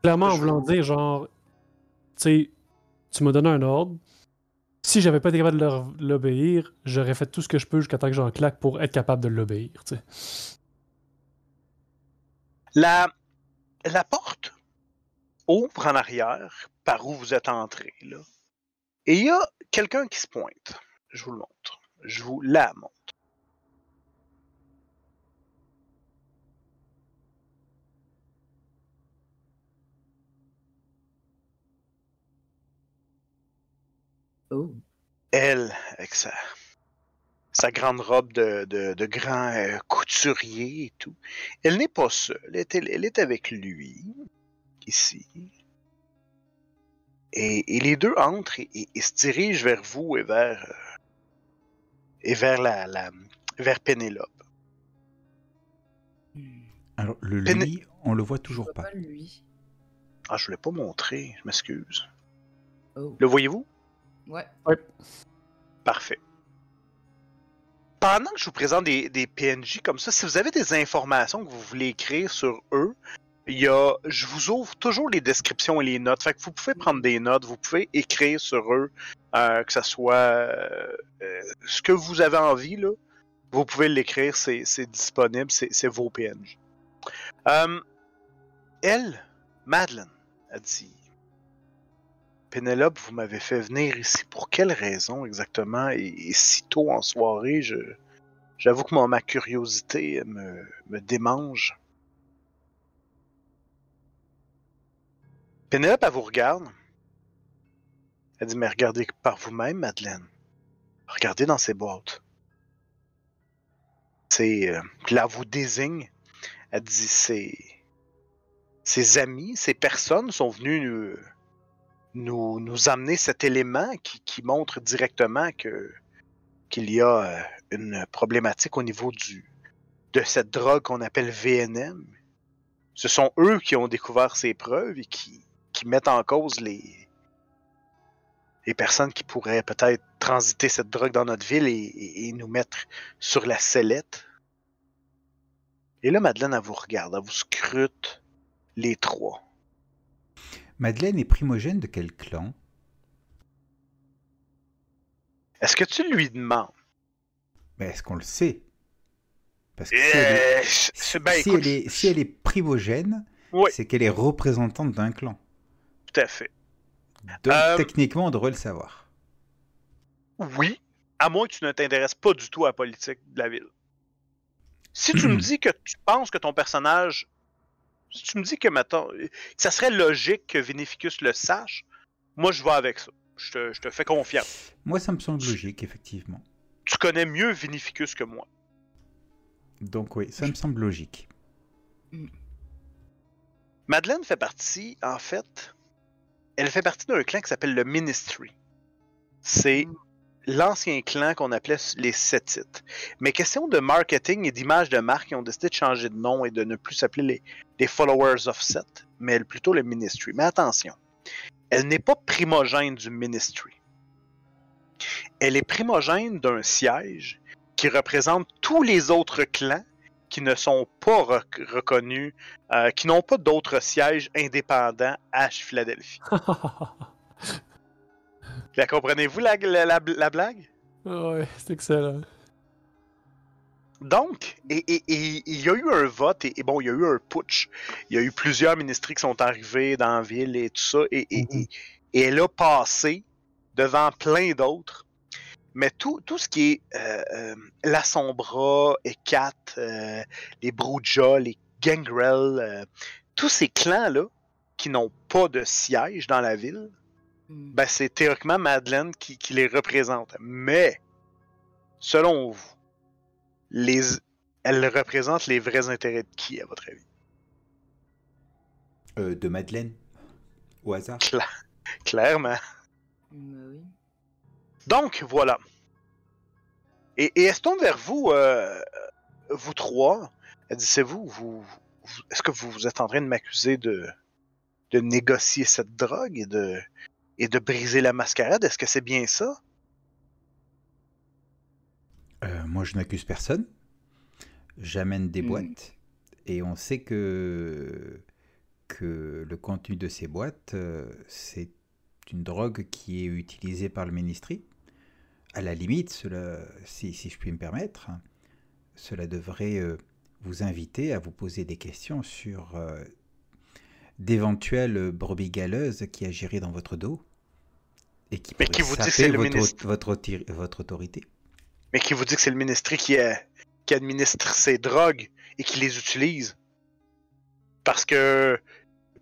Clairement, en voulant dire, genre, tu sais, tu m'as donné un ordre. Si j'avais pas été capable de l'obéir, j'aurais fait tout ce que je peux jusqu'à temps que j'en claque pour être capable de l'obéir. La, la porte ouvre en arrière par où vous êtes entré, là. Et il y a quelqu'un qui se pointe. Je vous le montre. Je vous la montre. Oh. Elle, avec sa, sa grande robe de, de, de grand euh, couturier et tout. Elle n'est pas seule. Elle est, elle est avec lui, ici. Et, et les deux entrent et, et- et se dirigent vers vous et vers, euh, et vers la, la vers Pénélope. Hmm. Alors, le Péné- lui, on le voit toujours pas lui. Ah, je ne l'ai pas montré, je m'excuse. Oh. Le voyez-vous? Ouais. Parfait. Pendant que je vous présente des, des PNJ comme ça, si vous avez des informations que vous voulez écrire sur eux, il y a, je vous ouvre toujours les descriptions et les notes. Fait que vous pouvez prendre des notes, vous pouvez écrire sur eux, euh, que ce soit euh, euh, ce que vous avez envie, là. Vous pouvez l'écrire, c'est c'est disponible, c'est c'est vos PNJ. Euh, elle, Madeleine, a dit Pénélope, vous m'avez fait venir ici pour quelle raison exactement? Et, si tôt en soirée, je j'avoue que moi, ma curiosité me, me démange. Pénélope, elle vous regarde. Elle dit Mais regardez par vous-même, Madeleine. Regardez dans ces boîtes. C'est. euh, là, vous désigne. Elle dit C'est. Ses amis, ces personnes sont venus nous, nous, nous amener cet élément qui, qui montre directement qu'il y a euh, une problématique au niveau du de cette drogue qu'on appelle VNM. Ce sont eux qui ont découvert ces preuves et qui, qui mettent en cause les, les personnes qui pourraient peut-être transiter cette drogue dans notre ville et, et- et nous mettre sur la sellette. Et là, Madeleine, elle vous regarde, elle vous scrute les trois. Madeleine est primogène de quel clan? Est-ce que tu lui demandes? Mais est-ce qu'on le sait? Parce que si elle est, c'est- ben, si écoute, elle est- si elle est primogène, Oui. c'est qu'elle est représentante d'un clan. tout à fait. Donc Euh, techniquement, on devrait le savoir. Oui, à moins que tu ne t'intéresses pas du tout à la politique de la ville. Si tu me <clears throat> dis que tu penses que ton personnage. Si tu me dis que, que ça serait logique que Vinificus le sache, moi je vais avec ça. Je te, je te fais confiance. Moi, ça me semble logique, effectivement. Tu connais mieux Vinificus que moi. Donc oui, ça me semble logique. Madeleine fait partie, en fait, elle fait partie d'un clan qui s'appelle le Ministry. C'est l'ancien clan qu'on appelait les Sétites. Mais question de marketing et d'image de marque, ils ont décidé de changer de nom et de ne plus s'appeler les, Followers of Set, mais plutôt le Ministry. Mais attention, elle n'est pas primogène du Ministry. Elle est primogène d'un siège qui représente tous les autres clans qui ne sont pas rec- reconnus euh, qui n'ont pas d'autres sièges indépendants à Philadelphie. <laughs> La comprenez-vous la, la- la- la blague? ouais, c'est excellent. Donc, et, et- et il y a eu un vote, et, bon, il y a eu un putsch. Il y a eu plusieurs ministries qui sont arrivés dans la ville et tout ça, et, et- Mhm. et- elle a passé devant plein d'autres. Mais tout, tout ce qui est euh, euh, la Sombra, Ekat, euh, les Bruja, les Gangrel, euh, tous ces clans-là qui n'ont pas de siège dans la ville. Ben c'est théoriquement Madeleine qui, qui les représente. Mais, selon vous, les, elle représente les vrais intérêts de qui, à votre avis? Euh, de Madeleine Au hasard <laughs> Clairement. Oui. Donc, voilà. Et, se tourne vers vous, euh, vous trois. Elle dit, c'est vous, vous, est-ce que vous êtes en train de m'accuser de, de négocier cette drogue et de, et de briser la mascarade? Est-ce que c'est bien ça? Euh, moi, je n'accuse personne. J'amène des Hmm. boîtes et on sait que, que le contenu de ces boîtes, euh, c'est une drogue qui est utilisée par le ministry. À la limite, cela, si, si je puis me permettre, cela devrait euh, vous inviter à vous poser des questions sur d'éventuelles brebis galeuses qui agiraient dans votre dos et qui Mais qui vous dit c'est le votre, ministre? votre, autorité. Mais qui vous dit que c'est le ministère qui, a- qui administre ces drogues et qui les utilise? Parce que,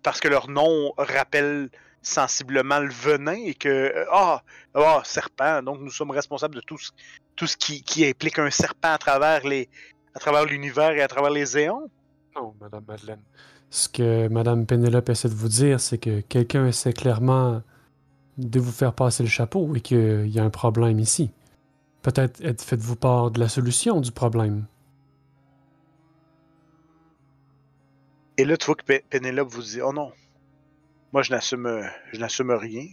parce que leur nom rappelle sensiblement le venin et que, euh, ah, ah, serpent, donc nous sommes responsables de tout ce, tout ce qui, qui implique un serpent à travers les à travers l'univers et à travers les éons. Non, Madame Madeleine. Ce que Madame Pénélope essaie de vous dire, c'est que quelqu'un essaie clairement de vous faire passer le chapeau et qu'il y a un problème ici. Peut-être faites-vous part de la solution du problème. Et là, tu vois que Pé- Pénélope vous dit Oh non, moi je n'assume rien.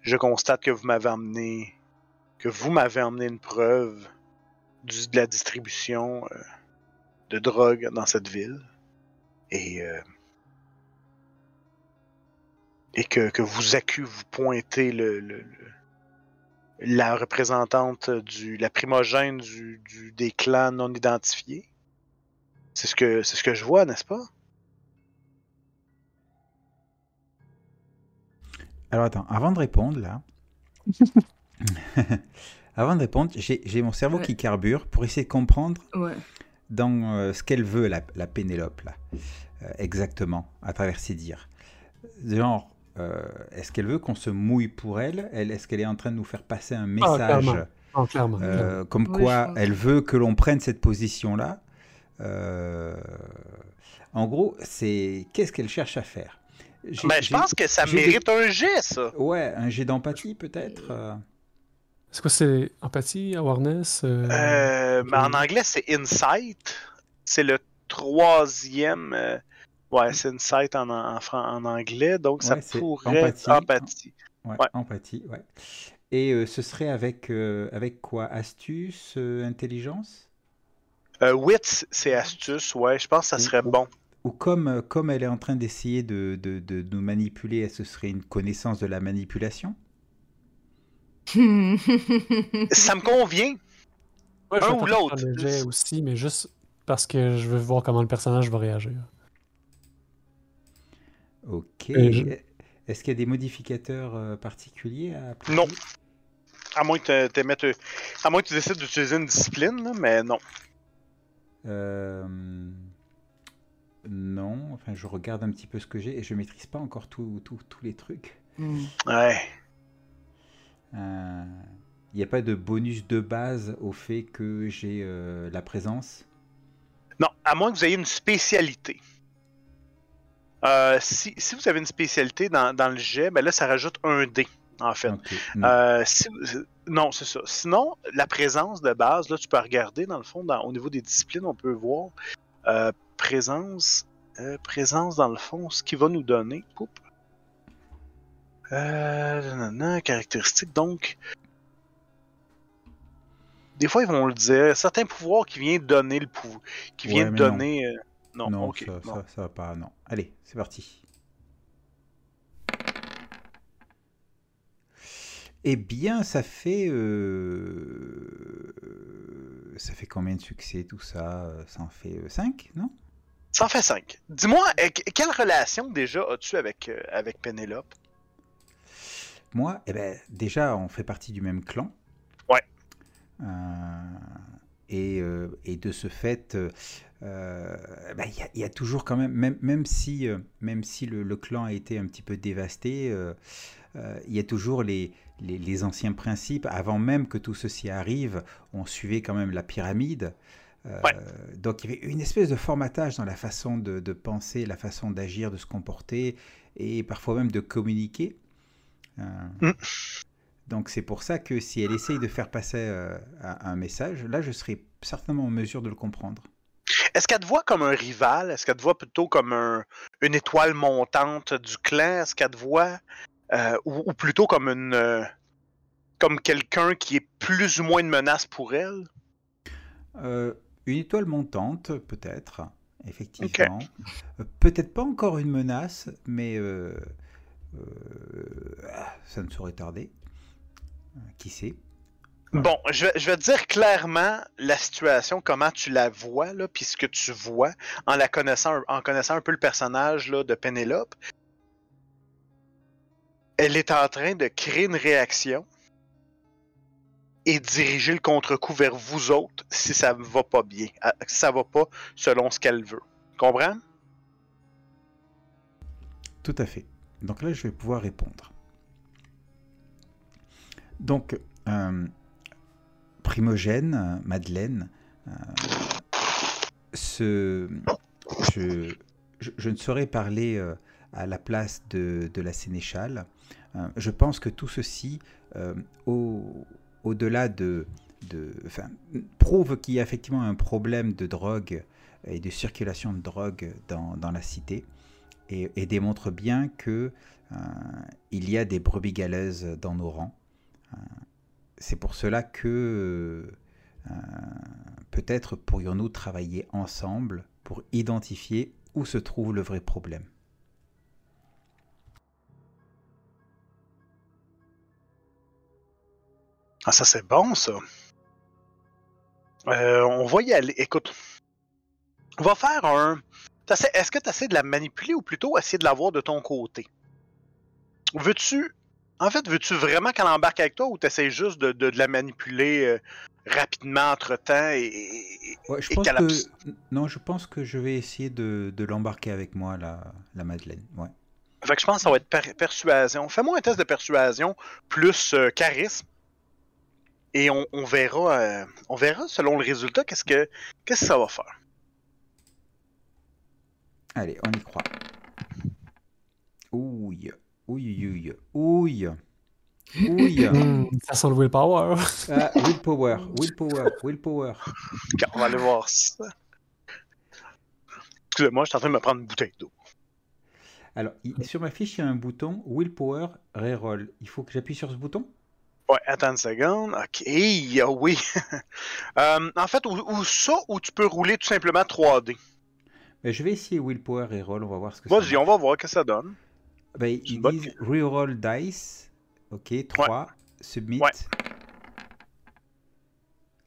Je constate que vous m'avez emmené que vous m'avez emmené une preuve de la distribution euh, de drogue dans cette ville. Et euh, et que, que vous accu vous pointez le, le- le- la représentante du la primogène du, du- des clans non identifiés? C'est ce que c'est ce que je vois, n'est-ce pas? Alors attends, avant de répondre là, <laughs> <laughs> avant de répondre, j'ai j'ai mon cerveau Ouais. qui carbure pour essayer de comprendre Ouais. Dans euh, ce qu'elle veut, la, la Pénélope, là, euh, exactement, à travers ses dires. Genre, euh, est-ce qu'elle veut qu'on se mouille pour elle, elle Est-ce qu'elle est en train de nous faire passer un message clairement. Oh, clairement. euh, comme Oui, quoi elle veut que l'on prenne cette position-là Euh, En gros, c'est qu'est-ce qu'elle cherche à faire? Ben, je pense que ça des- mérite un jet, ça. Ouais, un jet d'empathie peut-être Est-ce que c'est empathie, awareness euh, Euh, mais en anglais, c'est Insight. C'est le troisième. euh, Ouais, c'est Insight en, en, en anglais, donc ça Ouais, c'est pourrait empathie. être empathie. Ouais, Ouais. empathie, ouais. Et euh, ce serait avec, euh, avec quoi? Astuce, euh, intelligence? Euh, wit, c'est astuce, ouais, je pense que ça serait Ou- bon. Ou comme, comme elle est en train d'essayer de, de, de nous manipuler, ce serait une connaissance de la manipulation? Ça me convient. Ouais, je un ou l'autre. jet aussi, mais juste parce que je veux voir comment le personnage va réagir. Ok. Je- Est-ce qu'il y a des modificateurs euh, particuliers à appliquer? Non. À moins que tu mettes. À moins que tu décides d'utiliser une discipline, là, mais non. Euh, Non, enfin je regarde un petit peu ce que j'ai et je maîtrise pas encore tous les trucs. Ouais. Euh, Il n'y a pas de bonus de base au fait que j'ai euh, la présence? Non, à moins que vous ayez une spécialité. Euh, si, si vous avez une spécialité dans, dans le jet, ben là, ça rajoute un dé, en fait. Non. Euh, si vous- non, c'est ça. Sinon, la présence de base, là, tu peux regarder, dans le fond, dans- au niveau des disciplines, on peut voir euh, présence, euh, présence, dans le fond, ce qui va nous donner. Poup. Euh, nanana, caractéristiques, donc. Des fois, ils vont le dire. Certains pouvoirs qui viennent donner le pouvoir. Qui Ouais, viennent mais donner. euh, non, non, ça, non. ça, ça va pas. Non. Allez, c'est parti. Eh bien, ça fait. euh, Ça fait combien de succès tout ça? Ça en fait 5, non? Ça en fait 5. Dis-moi, euh, que- quelle relation déjà as-tu avec, euh, avec Pénélope? Moi, eh ben, déjà, on fait partie du même clan. Ouais. Euh, et, euh, et de ce fait, euh, euh, ben, il y, a- il y a toujours quand même, même, même si, même si le, le clan a été un petit peu dévasté, il y a toujours les, les, les anciens principes. Avant même que tout ceci arrive, on suivait quand même la pyramide. Ouais. Donc il y avait une espèce de formatage dans la façon de, de penser, la façon d'agir, de se comporter et parfois même de communiquer. Euh, Mm. Donc c'est pour ça que si elle essaye de faire passer euh, un message, là je serai certainement en mesure de le comprendre. Est-ce qu'elle te voit comme un rival? Est-ce qu'elle te voit plutôt comme un, une étoile montante du clan? Est-ce qu'elle te voit euh, ou, ou plutôt comme une euh, comme quelqu'un qui est plus ou moins une menace pour elle? Euh, une étoile montante, peut-être, effectivement. Peut-être pas encore une menace, mais ça ne saurait tarder. Euh, Qui sait? Bon, je vais, je vais te dire clairement la situation, comment tu la vois, là, puis ce que tu vois en la connaissant, en connaissant un peu le personnage là, de Pénélope. Elle est en train de créer une réaction et diriger le contre-coup vers vous autres si ça ne va pas bien, si ça va pas selon ce qu'elle veut. Comprends? Tout à fait. Donc là, je vais pouvoir répondre. Donc, euh, Primogène, Madeleine, euh, je, ne saurais parler euh, à la place de, la sénéchale. Je pense que tout ceci, au, au-delà de, enfin, prouve qu'il y a effectivement un problème de drogue et de circulation de drogue dans la cité et, démontre bien que euh, il y a des brebis galeuses dans nos rangs. Euh, c'est pour cela que euh, peut-être pourrions-nous travailler ensemble pour identifier où se trouve le vrai problème. Ah, ça c'est bon ça. On va y aller. Écoute, on va faire un. Est-ce que tu essaies de la manipuler ou plutôt essayer de l'avoir de ton côté? Veux-tu. En fait, veux-tu vraiment qu'elle embarque avec toi ou tu essaies juste de, de- de la manipuler euh, rapidement entre temps et, et- Ouais, je et pense qu'elle que abs- non, je pense que je vais essayer de, de l'embarquer avec moi la, la Madeleine. Ouais. Fait que je pense que ça va être per- persuasion. Fais-moi un test de persuasion plus euh, charisme. Et on, on verra euh, on verra selon le résultat qu'est-ce que qu'est-ce que ça va faire. Allez, on y croit. Ouille, ouille, ouille, ouille, ouille. <laughs> Hmm, ça sent le willpower. Ah, willpower, willpower, willpower. On va aller voir ça. Excusez-moi, je suis en train de me prendre une bouteille d'eau. Alors, sur ma fiche, il y a un bouton willpower reroll. Il faut que j'appuie sur ce bouton? Ouais, attends une seconde. Ok, oui. <laughs> Euh, en fait, ou, ou ça, ou tu peux rouler tout simplement 3D. Ben, Je vais essayer willpower reroll, on va voir ce que ça Vas-y, on va voir ce que ça donne. Ben, ils bonne disent reroll dice. Ok, 3, submit. Ouais.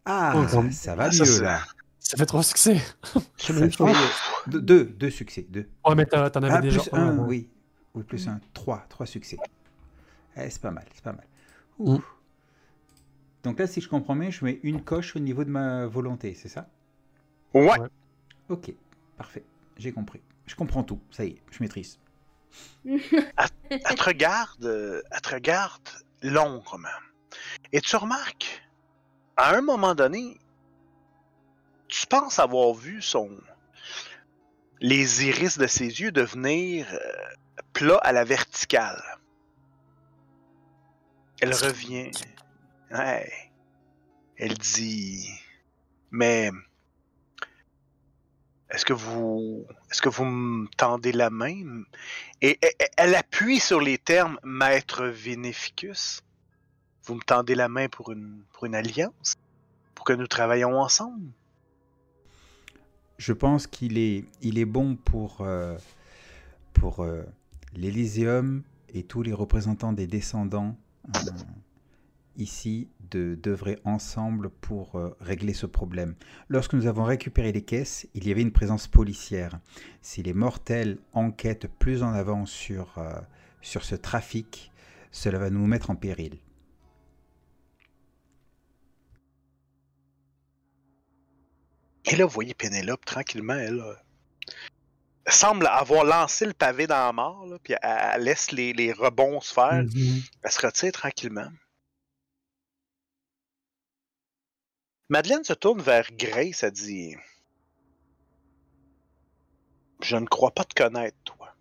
Ah, Oh, comme- ça va Ah, ça, mieux c'est- là. Ça fait trois succès. <laughs> Ça fait deux, deux, deux succès. Deux. Ouais, mais t'en avais Ah, déjà plus un. un, ouais. oui. Oui, plus un. Trois, trois succès. Eh, c'est pas mal, c'est pas mal. Ouh. Mm. Donc là, si je comprends bien, je mets une coche au niveau de ma volonté, c'est ça? Ouais. Ouais. Ok, parfait. J'ai compris. Je comprends tout. Ça y est, je maîtrise. Elle te regarde, elle te regarde. Et tu remarques, à un moment donné, tu penses avoir vu son. les iris de ses yeux devenir euh, plats à la verticale. Elle revient. Elle dit. Mais. Est-ce que vous. Est-ce que vous me tendez la main? Et elle appuie sur les termes Maître Vénéficus. Vous me tendez la main pour une, pour une alliance? Pour que nous travaillions ensemble? Je pense qu'il est, il est bon pour, euh, pour euh, et tous les représentants des descendants euh, ici de d'œuvrer ensemble pour euh, régler ce problème. Lorsque nous avons récupéré les caisses, il y avait une présence policière. Si les mortels enquêtent plus en avant sur, euh, sur ce trafic, cela va nous mettre en péril. Et là, vous voyez Pénélope, tranquillement, elle, euh, elle semble avoir lancé le pavé dans la mort, là, puis elle, elle laisse les, les rebonds se faire. Mhm. Elle se retire tranquillement. Madeleine se tourne vers Grace, elle dit Je ne crois pas te connaître, toi.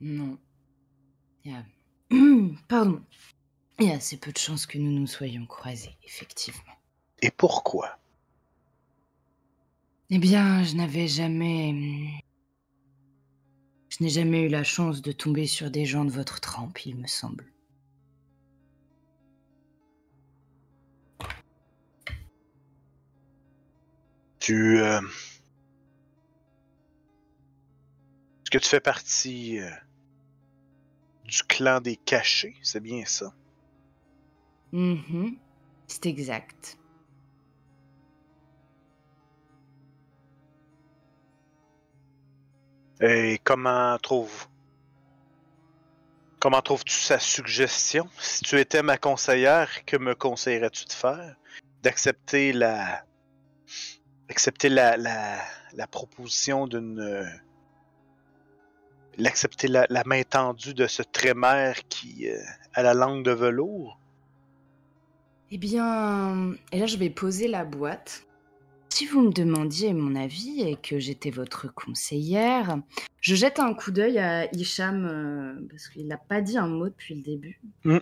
Non. Il y a... <clears throat> Pardon. Il y a assez peu de chances que nous nous soyons croisés, effectivement. Et pourquoi? Eh bien, je n'avais jamais. Je n'ai jamais eu la chance de tomber sur des gens de votre trempe, il me semble. Tu. euh, Est-ce que tu fais partie euh, du clan des cachés? C'est bien ça. Mhm, C'est exact. Et comment trouves. Comment trouves-tu sa suggestion? Si tu étais ma conseillère, que me conseillerais-tu de faire? D'accepter la. Accepter la, la, la proposition d'une. euh, L'accepter la, la main tendue de ce trémère qui euh, a la langue de velours? Eh bien, et là je vais poser la boîte. Si vous me demandiez mon avis et que j'étais votre conseillère, je jette un coup d'œil à Hicham euh, parce qu'il n'a pas dit un mot depuis le début. Mm.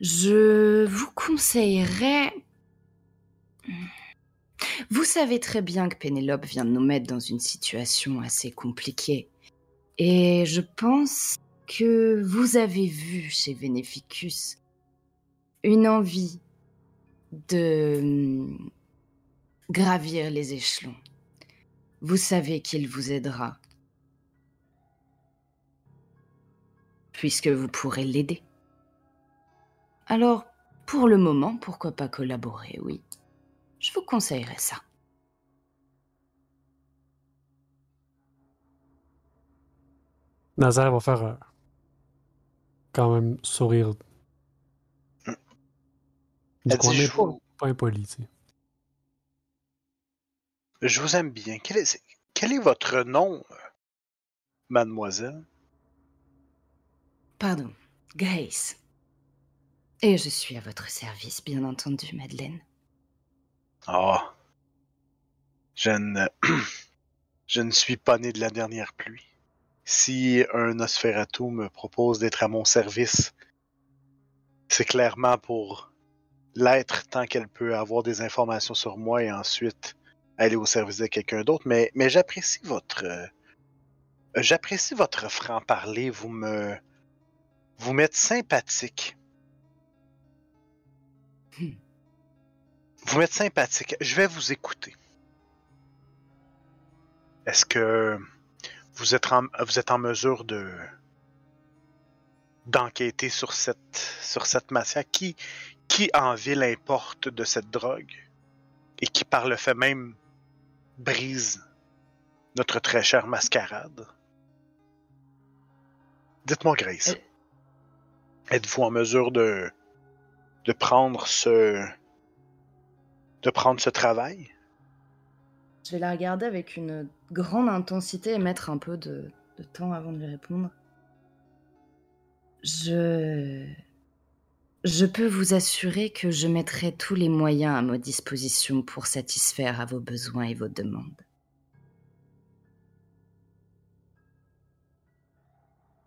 Je vous conseillerais. Vous savez très bien que Pénélope vient de nous mettre dans une situation assez compliquée. Et je pense que vous avez vu chez Vénéficus une envie de hum, gravir les échelons. Vous savez qu'il vous aidera. Puisque vous pourrez l'aider. Alors, pour le moment, pourquoi pas collaborer, oui. Je vous conseillerais ça. Nazaire va faire quand même sourire. Du coin, mais je pas, vous- pas impoli, tu sais. Je vous aime bien. Quel est, quel est votre nom, euh, mademoiselle? Pardon, Grace. Et je suis à votre service, bien entendu, Madeleine. Ah. <clears throat> Je ne... suis pas né de la dernière pluie. Si un Nosferatu me propose d'être à mon service, c'est clairement pour l'être tant qu'elle peut avoir des informations sur moi et ensuite aller au service de quelqu'un d'autre. Mais, mais j'apprécie votre... euh, J'apprécie votre franc-parler. Vous me... Vous m'êtes sympathique. Hmm. Vous m'êtes sympathique. Je vais vous écouter. Est-ce que vous êtes en, vous êtes en mesure de d'enquêter sur cette sur cette matière qui qui en ville importe de cette drogue et qui par le fait même brise notre très chère mascarade? Dites-moi Grace, Euh. êtes-vous en mesure de de prendre ce de prendre ce travail? Je vais la regarder avec une grande intensité et mettre un peu de, de temps avant de lui répondre. Je. Je peux vous assurer que je mettrai tous les moyens à ma disposition pour satisfaire à vos besoins et vos demandes.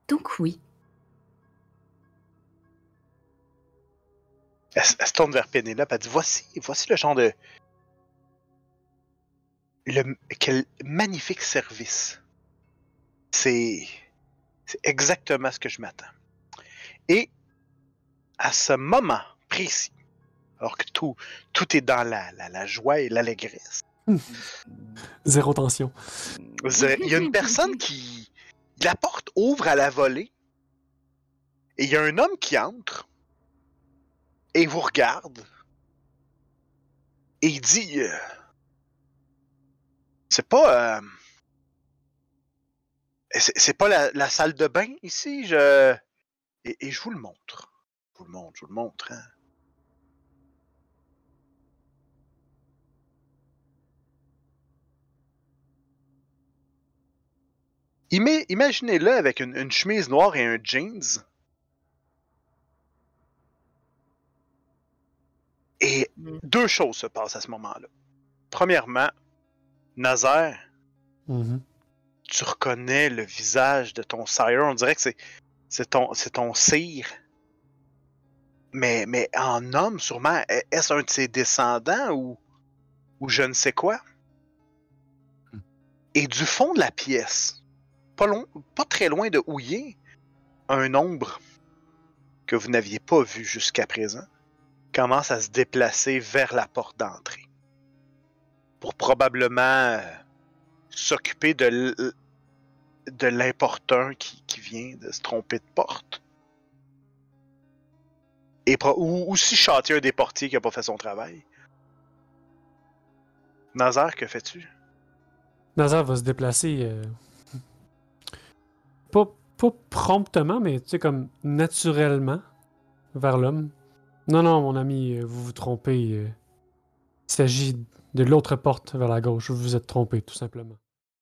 Donc oui, Elle, se- elle se tourne vers Pénélope, elle dit Voici, voici le genre de. Le, quel magnifique service. C'est. C'est exactement ce que je m'attends. Et à ce moment précis, alors que tout, tout est dans la, la, la joie et l'allégresse, <laughs> Zéro tension. il y a une personne qui. La porte ouvre à la volée. Et il y a un homme qui entre. Et vous regarde. Et il dit. euh, c'est pas. euh, c'est pas la, salle de bain ici. Je. Et, je vous le montre. Je vous le montre, je vous le montre. hein. Ima- Imaginez-le avec une chemise noire et un jeans. Et Mm. deux choses se passent à ce moment-là. Premièrement, Nazaire, Mhm. tu reconnais le visage de ton sire. On dirait que c'est, c'est, ton, c'est ton sire. Mais, mais en homme, sûrement, est- est-ce un de ses descendants ou, ou je ne sais quoi? Et du fond de la pièce, pas, long, pas très loin de Houillé, un ombre que vous n'aviez pas vu jusqu'à présent commence à se déplacer vers la porte d'entrée. Pour probablement euh, s'occuper de de l'importun qui, vient de se tromper de porte. Et ou aussi châtier un des portiers qui a pas fait son travail. Nazar, que fais-tu? Nazar va se déplacer. euh, pas promptement, mais tu sais, comme naturellement vers l'homme. Non, non, mon ami, euh, vous vous trompez. euh. Il s'agit de l'autre porte vers la gauche. Vous vous êtes trompé, tout simplement.